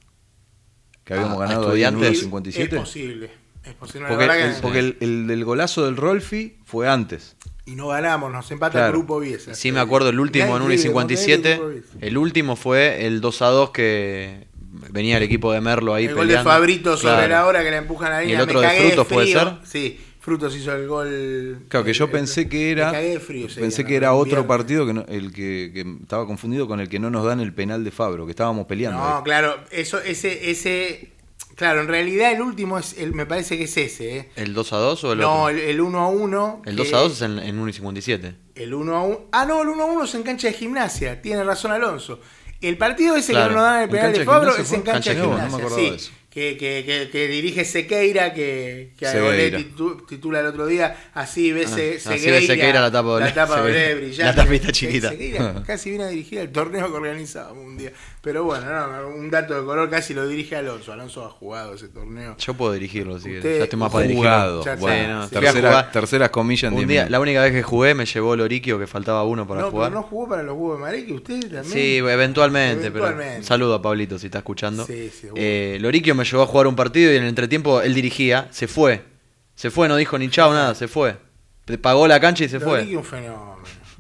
Que habíamos Ah, ganado ahí en Estudiantes. 1.57. Es posible. Es posible. Porque, el, que- porque el, el del golazo del Rolfi fue antes. Y no ganamos, nos empata Claro. el grupo Biesa. Sí, me acuerdo, el último en 1.57. El último fue el 2-2 que venía el equipo de Merlo ahí El gol de peleando. Fabrito sobre Claro. la hora que la empujan a la ¿Y el otro me de Frutos puede ser? Sí, Frutos hizo el gol. Claro, que yo el- pensé que era. de frío Pensé día, que ¿no? era otro viernes. partido que no- el que, que estaba confundido con el que no nos dan el penal de Fabro, que estábamos peleando. No, ahí. claro, eso, ese, ese. Claro, en realidad el último es, el, me parece que es ese, ¿eh? ¿El 2-2 o el No, otro? el, el 1 a 1. El que- 2-2 es en, en 1.57. El 1 a 1. Ah, no, el 1 a 1 es en cancha de gimnasia. Tiene razón Alonso. El partido ese Claro. que no dan el ¿En penal de de Fabro gimnasia es en cancha de Cancha de gimnasia. gimnasia, no me acordaba sí. de eso. Que, que, que, que dirige Sequeira, que, que Sequeira. Titu- titula el otro día. Así ve Ah, Se- así Sequeira. ve Sequeira la tapa de La tapa brillante. La tapita chiquita. Sequeira casi viene a dirigir el torneo que organizábamos un día. Pero bueno, no, un dato de color casi lo dirige Alonso. Alonso ha jugado ese torneo. Yo puedo dirigirlo, así que Usted- ya estoy más para dirigirlo. Jugado. Ya Bueno, sí. tercera- terceras comillas en Un 10 día, la única vez que jugué me llevó Loriquio, que faltaba uno para no, jugar. pero no jugó para los huevos de Marique, usted también. Sí, eventualmente, Eventualmente. pero saludo a Pablito si está escuchando. Sí, seguro. eh, Loriquio me llevó a jugar un partido y en el entretiempo él dirigía, se fue. Se fue, no dijo ni chao, nada, se fue. Pagó la cancha y se fue. un fenómeno.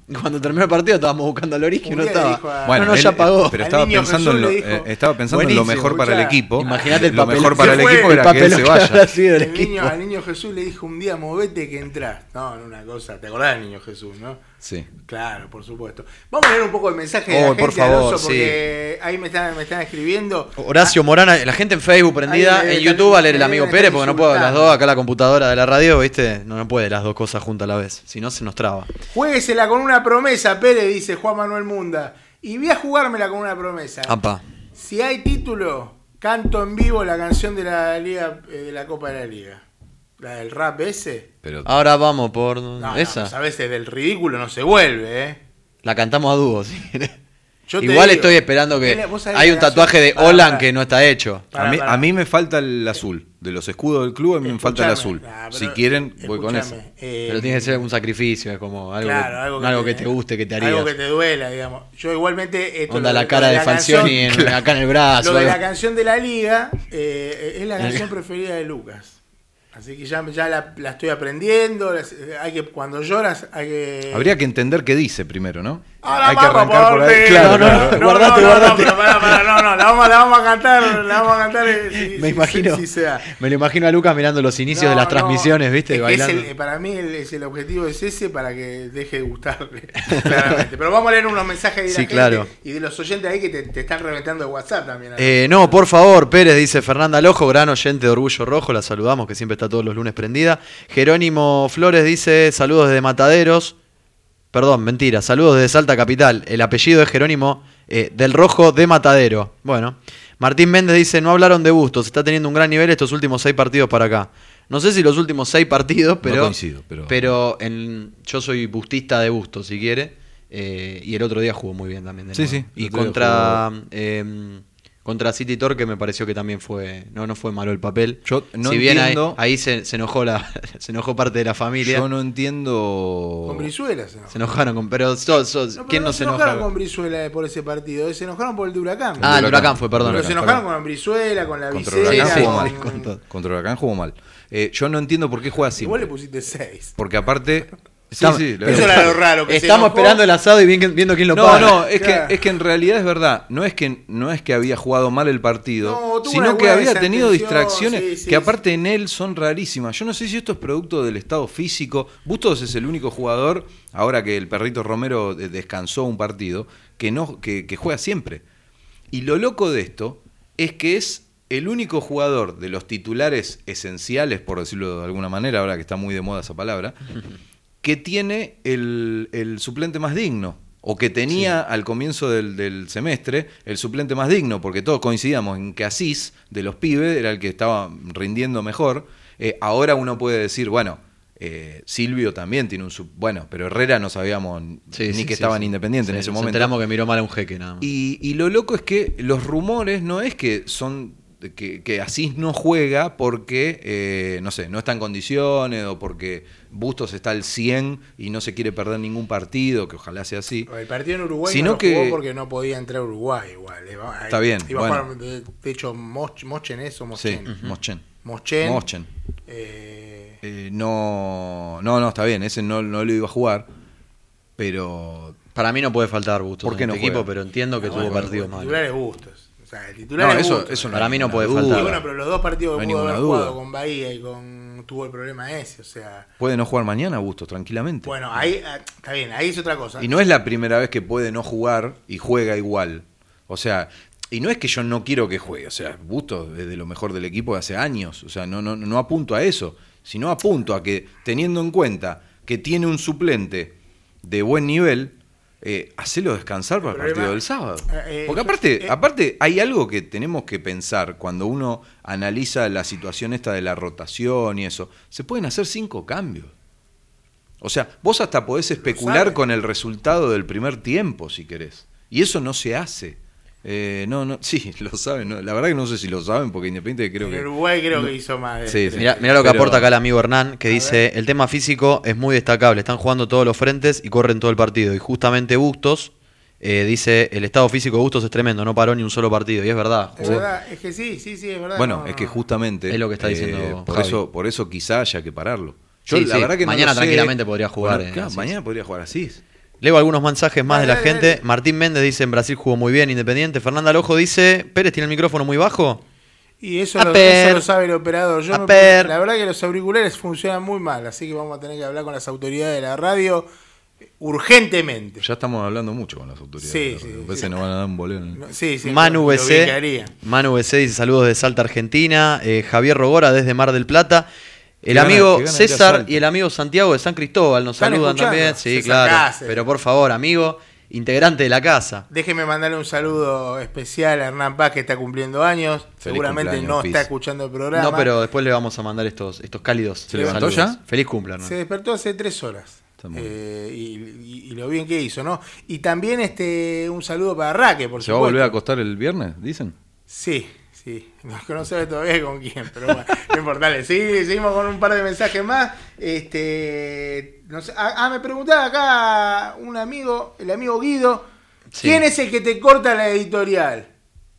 Y Cuando terminó el partido estábamos buscando a Loriquio y Un no estaba. a- Bueno, no, no, ya pagó. Pero Al estaba pensando, en lo, dijo, eh, estaba pensando en lo "Buenísimo, mejor para el escuchá". equipo. Imagínate el lo papel- mejor para el fue, equipo el era que él se vaya. El niño, al niño Jesús le dijo un día, movete que entras. No, en una cosa. ¿Te acordás del niño Jesús, no? Sí. Claro, por supuesto. Vamos a leer un poco el mensaje de Oh, la por gente, favor, Alonso, porque ahí me están, me están escribiendo. Horacio Morana, la gente en Facebook prendida, en YouTube a leer el amigo Pérez, porque no puedo las dos, acá la computadora de la radio, ¿viste? No, no puede las dos cosas juntas a la vez, si no se nos traba. Jueguesela con una promesa, Pérez, dice Juan Manuel Munda. Y voy a jugármela con una promesa. Ampa. Si hay título, canto en vivo la canción de la Liga eh, de la Copa de la Liga. La del rap ese. Pero Ahora vamos por No, esa. No, a veces del ridículo no se vuelve, ¿eh? La cantamos a dúo, si querés. Yo te Igual digo, estoy esperando que. Hay un tatuaje de Olan que no está hecho. A, mí, a mí me falta el azul. De los escudos del club, a mí me falta el azul. Si quieren, voy con eso. eh, Pero tiene que ser un sacrificio, es como algo, Claro, que, algo que te guste, que te haría. Algo que te duela, digamos. Yo igualmente. Esto, Onda lo la lo cara de, la Falcioni acá en el brazo. Lo de la canción de la liga eh, es la canción preferida de Lucas. Así que ya, ya la, la estoy aprendiendo. las- hay que Cuando lloras, hay que. Habría que entender qué dice primero, ¿no? Ahora Hay que arrancar por por ahí. Claro, No, no, claro. no, guardate, no, guardate. No, pero pará, pará, no, no, la vamos, la vamos a cantar, la vamos a cantar. si- Me imagino, si se da. me lo imagino a Lucas mirando los inicios No, de las no, transmisiones, ¿viste? es que es bailando. el- para mí el, es el objetivo es ese para que deje de gustarle. claramente. Pero vamos a leer unos mensajes de la Sí, gente claro. y de los oyentes ahí que te, te están reventando de WhatsApp también. Eh, no, por favor, Pérez, dice Fernanda Lojo, gran oyente de Orgullo Rojo, la saludamos, que siempre está todos los lunes prendida. Jerónimo Flores dice, saludos desde Mataderos. Perdón, mentira, saludos desde Salta Capital. El apellido es Jerónimo Eh, del rojo de Matadero. Bueno, Martín Méndez dice, no hablaron de Bustos, está teniendo un gran nivel estos últimos seis partidos para acá. No sé si los últimos seis partidos, pero, coincido, pero- en- yo soy bustista de Bustos, si quiere. eh, y el otro día jugó muy bien también. de Sí, nuevo. sí, Y contra, eh, contra City Torque me pareció que también fue no no fue malo el papel. Yo no si bien ahí, entiendo- ahí se, se enojó la se enojó parte de la familia. Yo no entiendo. Con Brizuela se enojaron. Se enojaron con. Pero so- so- No, pero ¿quién no, no se enojaron enoja? con Brizuela por ese partido, se enojaron por el de Huracán. Ah, el Huracán. huracán fue, perdón. pero se enojaron perdón. con Brizuela, con la Contra visera, Huracán Sí, jugó mal. con. Contra Huracán jugó mal. Eh, yo no entiendo por qué juega así. Igual le pusiste 6. Porque aparte. Estamos- sí, Eso era lo raro. Que Estamos esperando el asado y viendo quién lo No, paga. no, es Claro. que, es que en realidad es verdad. No es que, no es que había jugado mal el partido, No, sino que había tenido distracciones sí, sí, que aparte en él son rarísimas. Yo no sé si esto es producto del estado físico. Bustos es el único jugador, ahora que el perrito Romero de- descansó un partido, que, no, que, que juega siempre. Y lo loco de esto es que es el único jugador de los titulares esenciales, por decirlo de alguna manera, ahora que está muy de moda esa palabra, que tiene el, el suplente más digno. O que tenía al comienzo del, del semestre el suplente más digno, porque todos coincidíamos en que Asís, de los pibes, era el que estaba rindiendo mejor. Eh, ahora uno puede decir, bueno, eh, Silvio también tiene un... sub- Bueno, pero Herrera no sabíamos Sí, ni sí, que sí, estaba en ese nos momento. enteramos que miró mal a un jeque nada más. Y, y lo loco es que los rumores no es que son que, que Asís no juega porque, eh, no sé, no está en condiciones o porque Bustos está al 100 y no se quiere perder ningún partido, que ojalá sea así. El partido en Uruguay Sino no lo que- jugó porque no podía entrar a Uruguay igual. Iba- Está bien, Iba a bueno. jugar, de, de hecho, Moch- Mochen es o Sí, Mochen. Moschen. Mochen. Moschen. eh, Eh, no, no, no, está bien, ese no, no lo iba a jugar, pero Para mí no puede faltar Bustos ¿Por qué en no este equipo, pero entiendo que ah, tuvo bueno, partidos el malos. titular es Bustos. O sea, el titular No, es eso- Bustos. eso no Para mí no puede duda. Y faltar. bueno, pero los dos partidos No que pudo haber jugado con Bahía y con tuvo el problema ese, o sea, puede no jugar mañana Bustos tranquilamente. bueno, ahí ah, está bien, ahí es otra cosa. Y no es la primera vez que puede no jugar y juega igual. O sea, y no es que yo no quiero que juegue. O sea, Bustos es de lo mejor del equipo de hace años. O sea, no, no, no apunto a eso. Sino apunto a que, teniendo en cuenta que tiene un suplente de buen nivel, eh, hacelo descansar para el, partido del sábado. Eh, eh, Porque aparte, eh, aparte, hay algo que tenemos que pensar cuando uno analiza la situación esta de la rotación y eso. Se pueden hacer cinco cambios. O sea, vos hasta podés especular con el resultado del primer tiempo, si querés. Y eso no se hace. Eh, no, no, sí, lo saben. ¿no? La verdad que no sé si lo saben, porque Independiente creo en que... Uruguay creo no- que hizo más de Sí. Mirá, mirá lo que Pero- aporta acá el amigo Hernán, que dice, el tema físico es muy destacable, están jugando todos los frentes y corren todo el partido. Y justamente Bustos, eh, dice, el estado físico de Bustos es tremendo, no paró ni un solo partido. Y es verdad. Es verdad, es que sí, sí, sí, es verdad. Bueno, no, es que justamente... eh, Es lo que está diciendo por Javi. eso, por eso quizá haya que pararlo. Yo Sí, la sí, verdad que no mañana sé. tranquilamente podría jugar, Bueno, eh, claro, mañana podría jugar así. Leo algunos mensajes más de la Dale, gente. dale. Martín Méndez dice, en Brasil jugó muy bien, Independiente. Fernanda Lojo dice, Pérez tiene el micrófono muy bajo. Y eso A lo, ver. eso lo sabe el operador. Yo A me- ver. la verdad que los auriculares funcionan muy mal, así que vamos a tener que hablar con las autoridades de la radio urgentemente. Ya estamos hablando mucho con las autoridades. Sí, A sí, veces sí. nos van a dar un bolero. No, Sí, sí, Manu ubicaría. Manu BC dice saludos de Salta, Argentina. Eh, Javier Rogora desde Mar del Plata. El amigo gana César y el amigo Santiago de San Cristóbal nos ¿Están saludan escuchando? también. Sí, César claro. Cáceres. Pero por favor, amigo, integrante de la casa. Déjeme mandarle un saludo especial a Hernán Paz que está cumpliendo años. Seguramente no Piz. está escuchando el programa. No, pero después le vamos a mandar estos, estos cálidos. ¿Se levantó saludos. ya? Feliz cumpleaños. Se despertó hace tres horas. Eh, y, y- y lo bien que hizo, ¿no? Y también este un saludo para Raque, por ¿Se va a supuesto. volver a acostar el viernes, dicen? Sí, sí. No, no sabe todavía con quién, pero bueno, no importa. Sí, seguimos con un par de mensajes más. Este, no sé, ah, ah, me preguntaba acá un amigo, el amigo Guido, Sí. ¿quién es el que te corta la editorial?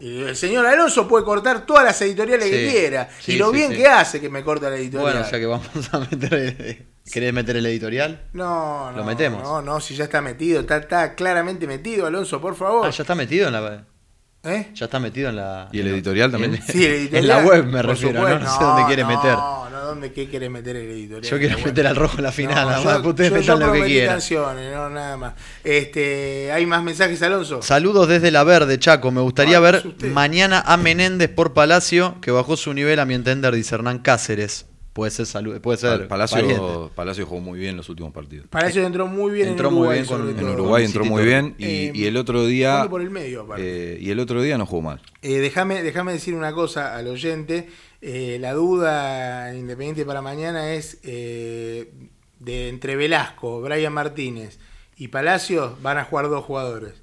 Y el señor Alonso puede cortar todas las editoriales que quiera. sí, y lo bien que hace que me corta la editorial. Bueno, ya que vamos a meter. ¿Querés meter el editorial? No, no. ¿Lo metemos? No, no, si ya está metido, está, está claramente metido, Alonso, por favor. Ah, ya está metido en la. ¿Eh? Ya está metido en la. ¿Y el editorial también? en- Sí, el editorial. En la web me refiero, ¿no? supuesto. No sé dónde quiere no, meter. No, no, ¿dónde qué quiere meter el editorial? Yo quiero meter al rojo en la final, No, nada yo- más. Ustedes yo- yo metan lo que quieran. no, nada más. Este, ¿Hay más mensajes, Alonso? Saludos desde La Verde, Chaco. Me gustaría Ay, ver usted. mañana a Menéndez por Palacio, que bajó su nivel a mi entender, dice Hernán Cáceres. Puede ser salud, puede ser Pal- Palacio, pariente. Palacio jugó muy bien los últimos partidos. Palacio entró muy bien Entró en muy Uruguay, bien con- sobre en. Uruguay entró muy bien y, Eh, y el otro día por el medio, aparte. eh, y el otro día no jugó mal. Eh, déjame, déjame decir una cosa al oyente. Eh, la duda en Independiente para mañana es eh, de entre Velasco, Brian Martínez y Palacios van a jugar dos jugadores.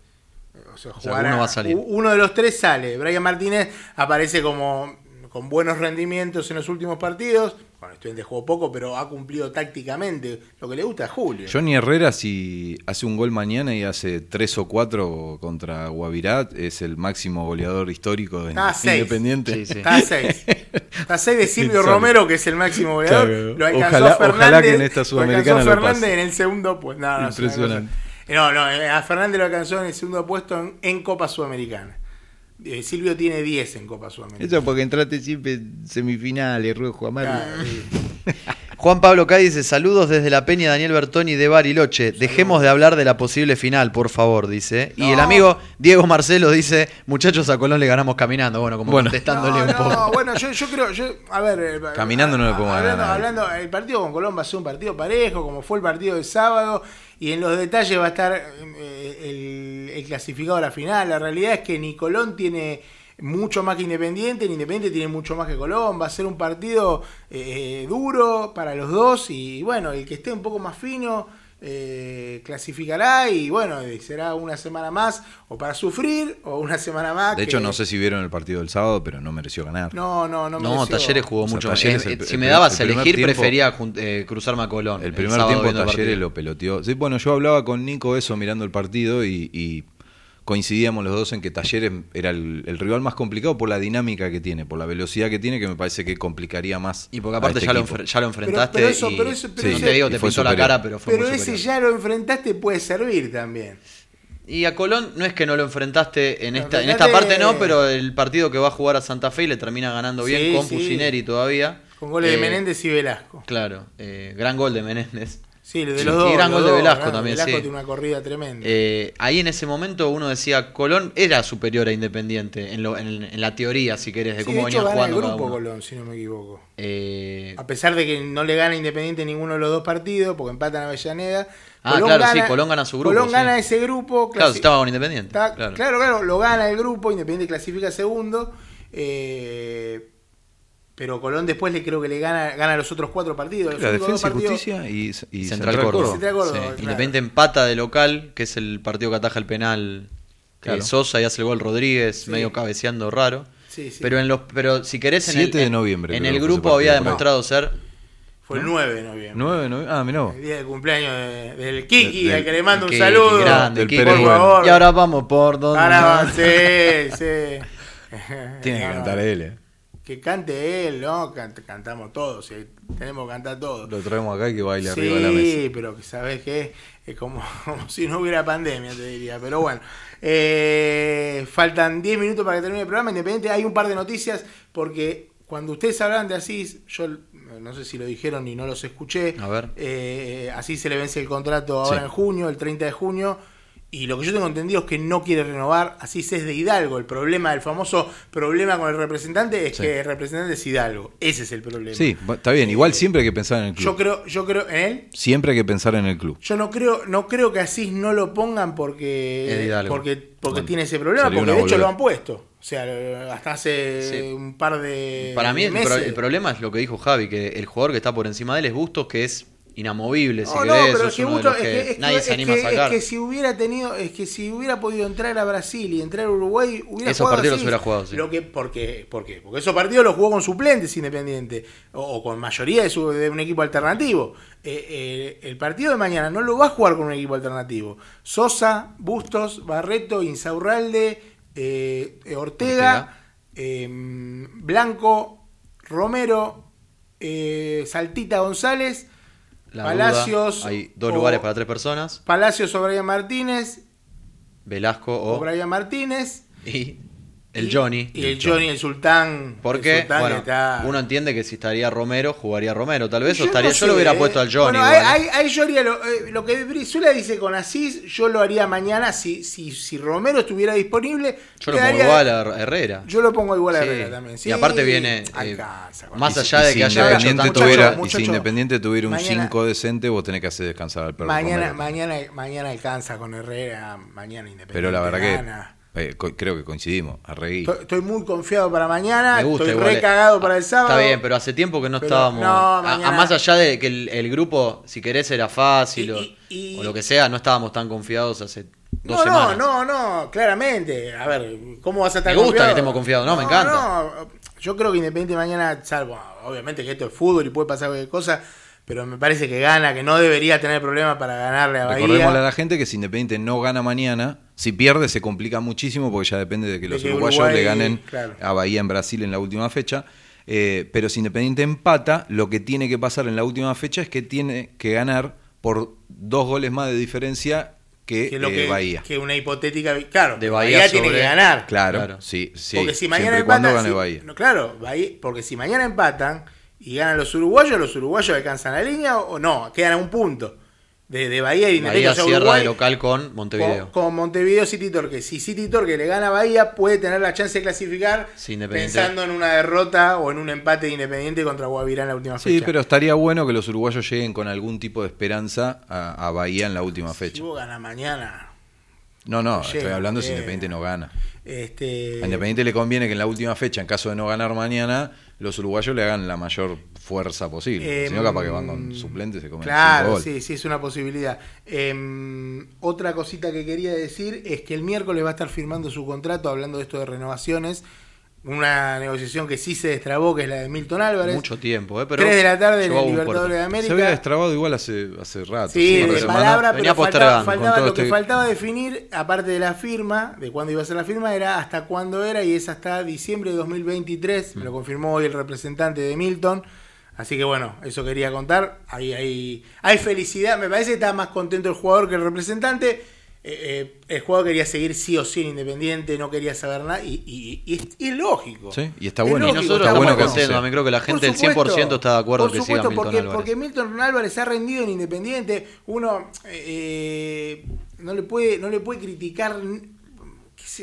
O sea, O sea, jugará- uno va a salir. Uno de los tres sale. Brian Martínez aparece como con buenos rendimientos en los últimos partidos. Bueno, Estudiante jugó poco, pero ha cumplido tácticamente lo que le gusta a Julio. Johnny Herrera, si hace un gol mañana y hace tres o cuatro contra Guavirat, es el máximo goleador histórico de Está seis. Independiente. Sí, sí. Está a 6. Está a 6 de Silvio. Romero, que es el máximo goleador. Claro. Lo alcanzó Ojalá- Fernández. ojalá que en esta lo Sudamericana alcanzó lo Fernández en el segundo puesto. No, no, Impresionante. cosa- No, no, eh, a Fernández lo alcanzó en el segundo puesto en, en Copa Sudamericana. Eh, Silvio tiene 10 en Copa Sudamericana. Eso porque entraste siempre en semifinales, Ruejo. Ah, sí. Juan Pablo Cádiz dice, saludos desde la Peña Daniel Bertoni de Bariloche. Dejemos de hablar de la posible final, por favor, dice. Y el amigo Diego Marcelo dice, muchachos, a Colón le ganamos caminando. Bueno, como Bueno. contestándole No, un no, poco. bueno, yo, yo creo, yo, a ver, eh, Caminando no le podemos hablando, ganar hablando, el partido con Colón va a ser un partido parejo, como fue el partido del sábado, y en los detalles va a estar eh, el, el clasificado a la final. La realidad es que ni Colón tiene mucho más que Independiente, ni Independiente tiene mucho más que Colón. Va a ser un partido eh, duro para los dos, y bueno, el que esté un poco más fino. eh, clasificará y bueno será una semana más o para sufrir o una semana más De hecho, no sé si vieron el partido del sábado, pero no mereció ganar. no, no, no. No, mereció. Talleres jugó O sea, mucho más. Talleres Eh, el- eh, si el- me el dabas a elegir, tiempo- prefería eh, cruzarme a Colón. El primer tiempo el Talleres lo peloteó. Sí, bueno, yo hablaba con Nico eso mirando el partido y, y coincidíamos los dos en que Talleres era el, el rival más complicado por la dinámica que tiene, por la velocidad que tiene, que me parece que complicaría más. Y porque a aparte este ya, lo, ya lo enfrentaste pero eso- y pero eso- pero no ese- te digo, te fue pintó la cara, pero fue Pero muy ese ya lo enfrentaste puede servir también. Y a Colón no es que no lo enfrentaste en Lo esta, en esta parte no, pero el partido que va a jugar a Santa Fe y le termina ganando bien Sí, con sí. Pusineri todavía. Con goles Eh, de Menéndez y Velasco. Claro, eh, gran gol de Menéndez. Sí, de Sí, los y dos. gran los gol de Velasco gran- también, Velasco sí. tiene una corrida tremenda. Eh, ahí en ese momento uno decía, Colón era superior a Independiente, en, lo- en- en la teoría, si querés, de Sí, cómo de hecho, venía gana el jugando cada grupo uno. Colón, si no me equivoco. Eh, A pesar de que no le gana Independiente ninguno de los dos partidos, porque empatan a Avellaneda. Ah, claro, sí, Colón gana su grupo, Colón sí. gana ese grupo. claro, estaba con Independiente. Está- claro. claro. claro, lo gana el grupo, Independiente clasifica segundo. eh, pero Colón después le creo que le gana, gana los otros cuatro partidos. Los La defensa y partidos- justicia y, y Central, Central, Córdoba. Córdoba. Central Córdoba, Sí. claro. Independiente empata de local, que es el partido que ataja el penal Claro. eh, Sosa y hace el gol Rodríguez, Sí. medio cabeceando raro. Sí, sí. Pero en los pero si querés en 7 el, de noviembre en el grupo había demostrado ser Fue el 9 de noviembre. 9, 9, ah, mirá vos. El día de cumpleaños de- del Kiki, Del- al que le mando un Kiki, saludo. grande, Del Kiki. Por favor. Y ahora vamos por donde Ahora no. va, sí, sí. Tiene que cantar él, eh. Que cante él, ¿no? Cant- cantamos todos, sí, tenemos que cantar todos. Lo traemos acá y que baile sí, arriba de la mesa. pero que sabes que es como, como si no hubiera pandemia, te diría. Pero bueno, eh, faltan 10 minutos para que termine el programa. Independiente, hay un par de noticias porque cuando ustedes hablan de Asís, yo no sé si lo dijeron y no los escuché. A ver. Eh, así se le vence el contrato ahora Sí. en junio, el 30 de junio. Y lo que yo tengo entendido es que no quiere renovar. Así es de Hidalgo. El problema, el famoso problema con el representante es Sí. que el representante es Hidalgo. Ese es el problema. Sí, está bien. Igual siempre hay que pensar en el club. Yo creo, yo creo en él. Siempre hay que pensar en el club. Yo no creo, no creo que Asís no lo pongan porque, porque, porque Bueno, tiene ese problema, porque de hecho lo han puesto. O sea, hasta hace Sí. un par de Para mí el, pro- el problema es lo que dijo Javi, que el jugador que está por encima de él es Bustos, que es inamovible, si No, no, pero que, es es nadie se anima a sacar. Es que si hubiera tenido, es que si hubiera podido entrar a Brasil y entrar a Uruguay, hubiera Esos jugado partidos así. los hubiera jugado, sí. Lo que, porque, ¿Por qué? Porque esos partidos los jugó con suplentes Independiente, o, o con mayoría de, su- de un equipo alternativo. Eh, eh, el partido de mañana no lo va a jugar con un equipo alternativo. Sosa, Bustos, Barreto, Insaurralde, eh, Ortega, Ortega. eh, Blanco, Romero, Saltita González. La Palacios duda, hay dos o- lugares para tres personas, Palacios o Brian Martínez, Velasco o o, Brian Martínez, y El Johnny. Y el Johnny, el Sultán. el Porque Sultán bueno, que está- uno entiende que si estaría Romero, jugaría Romero, tal vez. Yo o estaría, no yo lo hubiera eh. puesto al Johnny. Bueno, ahí, igual, ¿eh? ahí- ahí yo haría lo, eh, lo que Brizuela dice con Asís, yo lo haría mañana si, si, si Romero estuviera disponible. Yo lo pongo igual a Herrera. Yo lo pongo igual a Sí. Herrera también. sí. Y aparte viene, eh, Alcanza, más allá de si que haya Independiente tanto tuviera, y si Independiente tuviera un mañana- 5 decente, vos tenés que hacer descansar al perro. Mañana, Romero. mañana, mañana alcanza con Herrera, mañana Independiente. Pero la verdad gana. que eh, creo que coincidimos. Arregui. Estoy, estoy muy confiado para mañana. Me gusta estoy igual, re eh. para el sábado. Está bien, pero hace tiempo que no Pero, estábamos. no, a- a, más allá de que el, el grupo, si querés, era fácil Y- o, y- o lo que sea, no estábamos tan confiados hace dos No, semanas. no, no, no, claramente. A ver, ¿cómo vas a estar Me gusta confiado? que estemos confiados, no, me encanta. no, yo creo que Independiente mañana, salvo, obviamente que esto es fútbol y puede pasar cualquier cosa, pero me parece que gana, que no debería tener problemas para ganarle a Bahía. Recordémosle a la gente que si Independiente no gana mañana, si pierde se complica muchísimo porque ya depende de que De los que uruguayos Uruguay, le ganen claro. a Bahía en Brasil en la última fecha. Eh, pero si Independiente empata, lo que tiene que pasar en la última fecha es que tiene que ganar por dos goles más de diferencia que, que lo eh, que, Bahía. que una hipotética. Claro, De Bahía, Bahía tiene que sobre- ganar. Claro, Claro. sí, sí. porque si mañana empatan. gane si- Bahía. no, claro, Bahía- porque si mañana empatan y ganan los uruguayos, los uruguayos alcanzan la línea o, o no, quedan a un punto. De, de Bahía y Independiente. Bahía o sea, cierra Uruguay- de local con Montevideo. Con, con Montevideo City Torque. Si City Torque le gana a Bahía, puede tener la chance de clasificar Sí, pensando en una derrota o en un empate de Independiente contra Guavirá en la última Sí, fecha. pero estaría bueno que los uruguayos lleguen con algún tipo de esperanza a, a Bahía en la última si fecha. vos ganas mañana, No, no, Llega, estoy hablando si. Independiente no gana. este, A Independiente le conviene que en la última fecha, en caso de no ganar mañana, los uruguayos le hagan la mayor fuerza posible. Em, si no, capaz que van con suplentes y se comen Claro, sí, sí, es una posibilidad. Em, otra cosita que quería decir es que el miércoles va a estar firmando su contrato, hablando de esto de renovaciones. Una negociación que sí se destrabó, que es la de Milton Álvarez. Mucho tiempo, ¿eh? Pero 3 de la tarde en el Libertadores de América. Se había destrabado igual hace, hace rato. Sí, de palabra, pero faltaba, faltaba- lo que este- faltaba definir, aparte de la firma, de cuándo iba a ser la firma, era hasta cuándo era, y es hasta diciembre de 2023, Mm. me lo confirmó hoy el representante de Milton. Así que bueno, eso quería contar. Ahí hay, hay felicidad, me parece que está más contento el jugador que el representante. Eh, eh, el jugador quería seguir sí o sí en Independiente, no quería saber nada, y, y- y es, y es lógico. Sí, y está Es bueno. Y lógico, nosotros está estamos bueno contentos, mí creo que la gente del supuesto, 100% está de acuerdo por que siga supuesto, Milton porque, Álvarez. porque Milton Álvarez ha rendido en Independiente. Uno eh, no le puede no le puede criticar.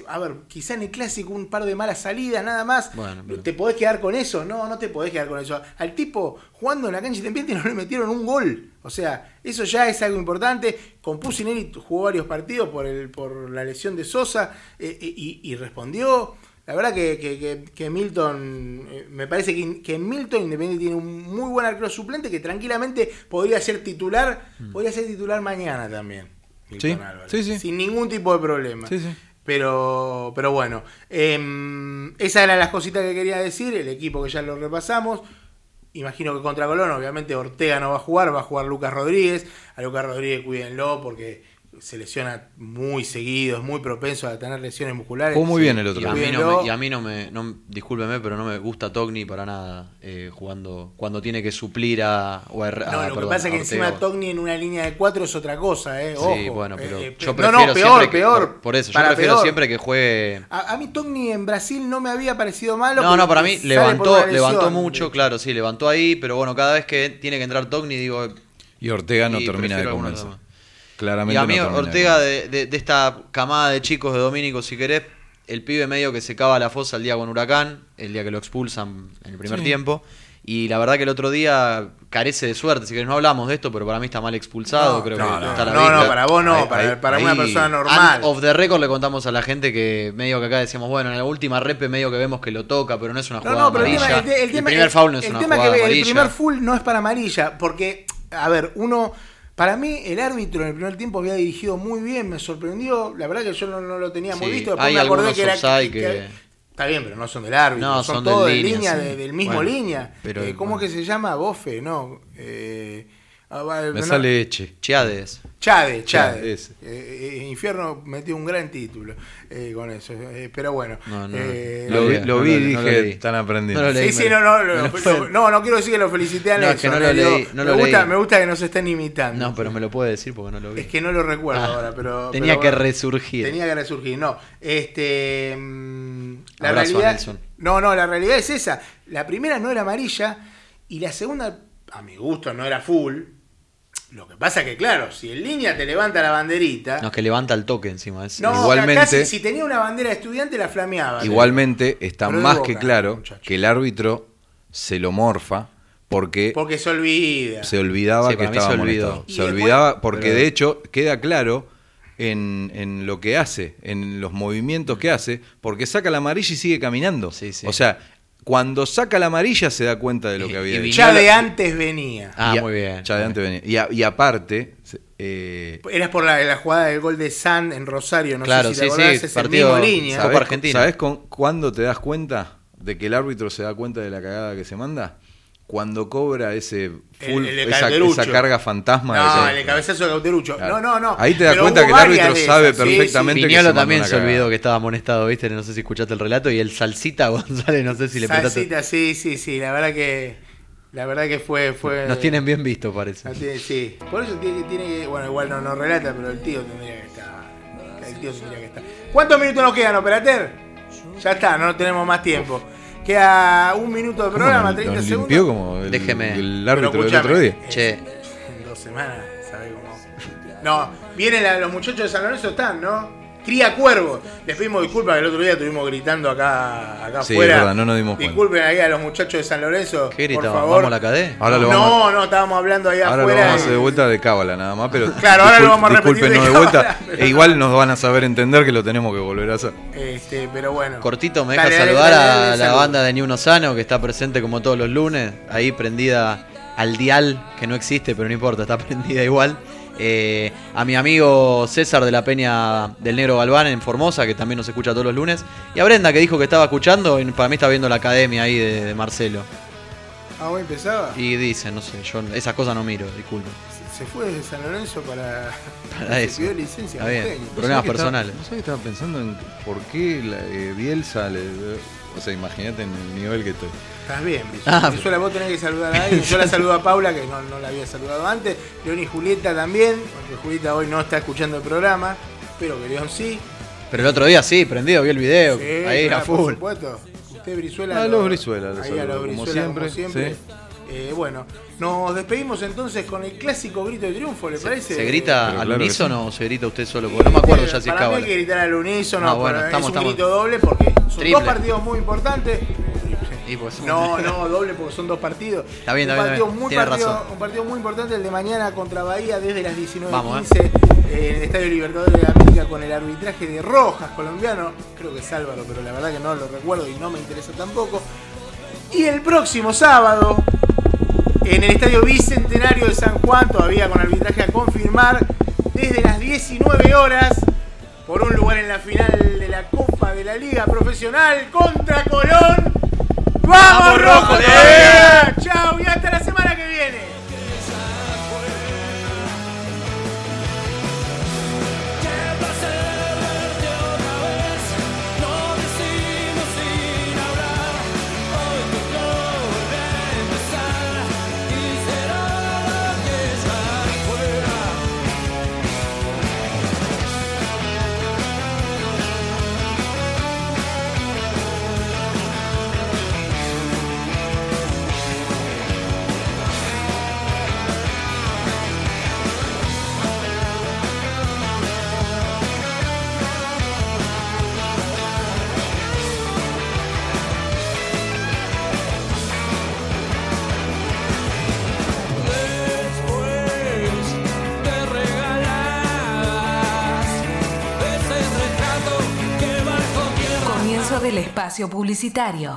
A ver, quizá en el clásico un par de malas salidas, nada más. Bueno, pero- ¿Te podés quedar con eso? No, no te podés quedar con eso. Al tipo jugando en la cancha Independiente no le metieron un gol. O sea, eso ya es algo importante. Con Pusineri jugó varios partidos por, el, por la lesión de Sosa eh, eh, y, y respondió. La verdad que, que- que- que Milton, eh, me parece que, que Milton Independiente tiene un muy buen arquero suplente que tranquilamente podría ser titular, podría ser titular mañana también. Milton Sí, Álvarez, sí, sí. Sin ningún tipo de problema. Sí, sí. Pero, pero bueno, em, esas eran las cositas que quería decir. El equipo que ya lo repasamos. Imagino que contra Colón, obviamente Ortega no va a jugar, va a jugar Lucas Rodríguez. A Lucas Rodríguez cuídenlo porque se lesiona muy seguido, es muy propenso a tener lesiones musculares. Jugó muy bien el otro Y a, día. mí no me, y a mí no me, no- discúlpeme, pero no me gusta Togni para nada eh, jugando cuando tiene que suplir a, o a, Her- No, a- lo perdón, que pasa es que encima. Togni en una línea de cuatro es otra cosa, ¿eh? Ojo. Sí, bueno, pero Eh, yo no, prefiero no, peor, siempre que- peor. por, por eso, yo Para prefiero peor. siempre que juegue A, a mí Togni en Brasil no me había parecido malo. No, no, para mí levantó, levantó mucho, claro, sí, levantó ahí, pero bueno, cada vez que tiene que entrar Togni, digo, Y Ortega no Y termina de convencer. Claramente Y a mí no Ortega, de, de- de esta camada de chicos de Domínico, si querés, el pibe medio que se cava la fosa el día con Huracán, el día que lo expulsan en el primer Sí. tiempo. Y la verdad que el otro día carece de suerte. Si querés, no hablamos de esto, pero para mí está mal expulsado. No, creo no, que no, está a la No, no, para vos no, Ahí- para, ahí- para una persona normal. of the record le contamos a la gente que medio que acá decíamos, bueno, en la última repe medio que vemos que lo toca, pero no es una No, jugada no, pero el amarilla. tema, el, el tema- primer el- foul no es una jugada que amarilla. el primer full no es para amarilla, porque, a ver, uno, para mí el árbitro en el primer tiempo había dirigido muy bien, me sorprendió, la verdad que yo no, no lo tenía muy Sí, visto, después hay me acordé que era que- Está bien, pero no son del árbitro, No, son, son todos de línea, sí. de- del mismo Bueno, línea. pero- Eh, ¿Cómo es que se llama? Bofe, ¿no? Eh, Ah, va, Me no- sale Eche. Chiades. Chade, Chade. Chade, ese. Eh, eh, Infierno metió un gran título eh, con eso. eh, pero bueno. No, no, eh, no Lo vi, lo no vi y lo- no lo dije, leí. están aprendiendo. No lo leí. Sí, sí, no, no, lo- lo lo- pueden- no, no quiero decir que lo felicité a No, es Nelson, que no lo eh, leí, no lo me, gusta, leí. me gusta que nos estén imitando. No, pero me lo puede decir porque no lo vi. Es que no lo recuerdo Ah, ahora, pero. tenía pero que bueno, resurgir. Tenía que resurgir, no. Este. mm, La Abrazo a realidad. Nelson. No, no, la realidad es esa. La primera no era amarilla y la segunda, a mi gusto, no era full. Lo que pasa que, claro, si en línea te levanta la banderita. No, es que levanta el toque encima. Es, No, Igualmente- casi si tenía una bandera de estudiante la flameaba. Igualmente está más Boca, que claro muchacho. que el árbitro se lo morfa porque Porque se olvida. se olvidaba Sí, que estaba se molestado. Se después- olvidaba porque Pero- de hecho queda claro en, en lo que hace, en los movimientos que hace, porque saca la amarilla y sigue caminando. Sí, sí. O sea, cuando saca la amarilla se da cuenta de lo que había y hecho. Ya de antes venía. Ah, a- muy bien. Ya de antes venía. Y, a- y aparte, eh, Eras por la, la jugada del gol de San en Rosario, no Claro, sé si te sí, acordás, sí, es el partido- mismo línea. Copa ¿sabés, Argentina. ¿sabés con, cuándo te das cuenta de que el árbitro se da cuenta de la cagada que se manda? Cuando cobra ese full, El- el esa, esa carga fantasma. No, de- el cabezazo de Cauterucho. Claro. No, no, no. Ahí te das Pero cuenta que el árbitro sabe esas, sí, perfectamente que se también se cagada. olvidó que estaba amonestado, ¿viste? No sé si escuchaste el relato. Y el Salsita González, no sé si le prestaste. Salsita, sí, sí, sí. La verdad que. La verdad que fue. fue Nos tienen bien visto, parece. no tiene- sí. Por eso tiene, tiene que. Bueno, igual no, no relata, pero el tío tendría que estar. El tío tendría que estar. ¿Cuántos minutos nos quedan, operater? Ya está, no tenemos más tiempo. Queda un minuto de ¿Cómo programa, nos- 30 nos segundos. limpió como el, Déjeme. el árbitro del otro día. eh, Che. En dos semanas, ¿sabés cómo? No, vienen la- los muchachos de San Lorenzo, están, ¿no? Cría Cuervo. Les pedimos disculpas que el otro día estuvimos gritando acá, acá Sí, afuera. es verdad, no nos dimos cuenta. Disculpen ahí a los muchachos de San Lorenzo. ¿Qué por favor. ¿Vamos a la cadena? Ahora lo no, vamos, no, estábamos hablando ahí ahora lo afuera. vamos a hacer de vuelta de cábala nada más, pero Claro, ahora lo vamos a repetir de de vuelta. pero- E igual nos van a saber entender que lo tenemos que volver a hacer. Este, pero bueno. Cortito, me deja Dale, dale, saludar dale, a la salud. banda de Ni Uno Sano que está presente como todos los lunes, ahí prendida al dial, que no existe, pero no importa, está prendida igual. Eh, a mi amigo César de la Peña del Negro Galván en Formosa, que también nos escucha todos los lunes. Y a Brenda, que dijo que estaba escuchando, y para mí está viendo la academia ahí de, de Marcelo. Ah, hoy empezaba. Y dice, no sé, yo esas cosas no miro, disculpe. Se fue de San Lorenzo para. Para se eso. pidió licencia. Está bien. Eugenio. Problemas ¿Sabés que personales. estaba- ¿No sabés que estaba pensando en por qué la, eh, Bielsa le. O sea, imagínate en el nivel que estoy. Estás bien, Brizuela. Ah, vos tenés que saludar a alguien. Yo la saludo a Paula, que no, no la había saludado antes. León y Julieta también, porque Julieta hoy no está escuchando el programa. Espero que León sí. Pero el otro día sí, prendido, vio el video, Sí, ahí claro, a Por full. supuesto. Usted, Brizuela. A lo- los Brizuela, los Ahí a los como Brizuela, como siempre, siempre. sí. Eh, bueno, nos despedimos entonces con el clásico grito de triunfo, ¿le parece? ¿Se grita Pero al claro unísono o se grita usted solo? Porque no me acuerdo ya si es Para mí hay que gritar al unísono, Ah, bueno, pero estamos- es un estamos. grito doble porque son Triple. dos partidos muy importantes. Y pues, No, no, doble porque son dos partidos. Está bien, un está bien, partido bien. Muy Tiene partido, razón. Un partido muy importante el de mañana contra Bahía desde las 19.15 Vamos, eh, en el Estadio Libertadores de América con el arbitraje de Rojas, colombiano. Creo que es Álvaro, pero la verdad que no lo recuerdo y no me interesa tampoco. Y el próximo sábado, en el Estadio Bicentenario de San Juan, todavía con arbitraje a confirmar, desde las 19 horas, por un lugar en la final de la Copa de la Liga Profesional contra Colón. ¡Vamos, ¡Vamos, Rojo! Rojo! todavía! ¡Chao! Y hasta la semana que viene. Del espacio publicitario.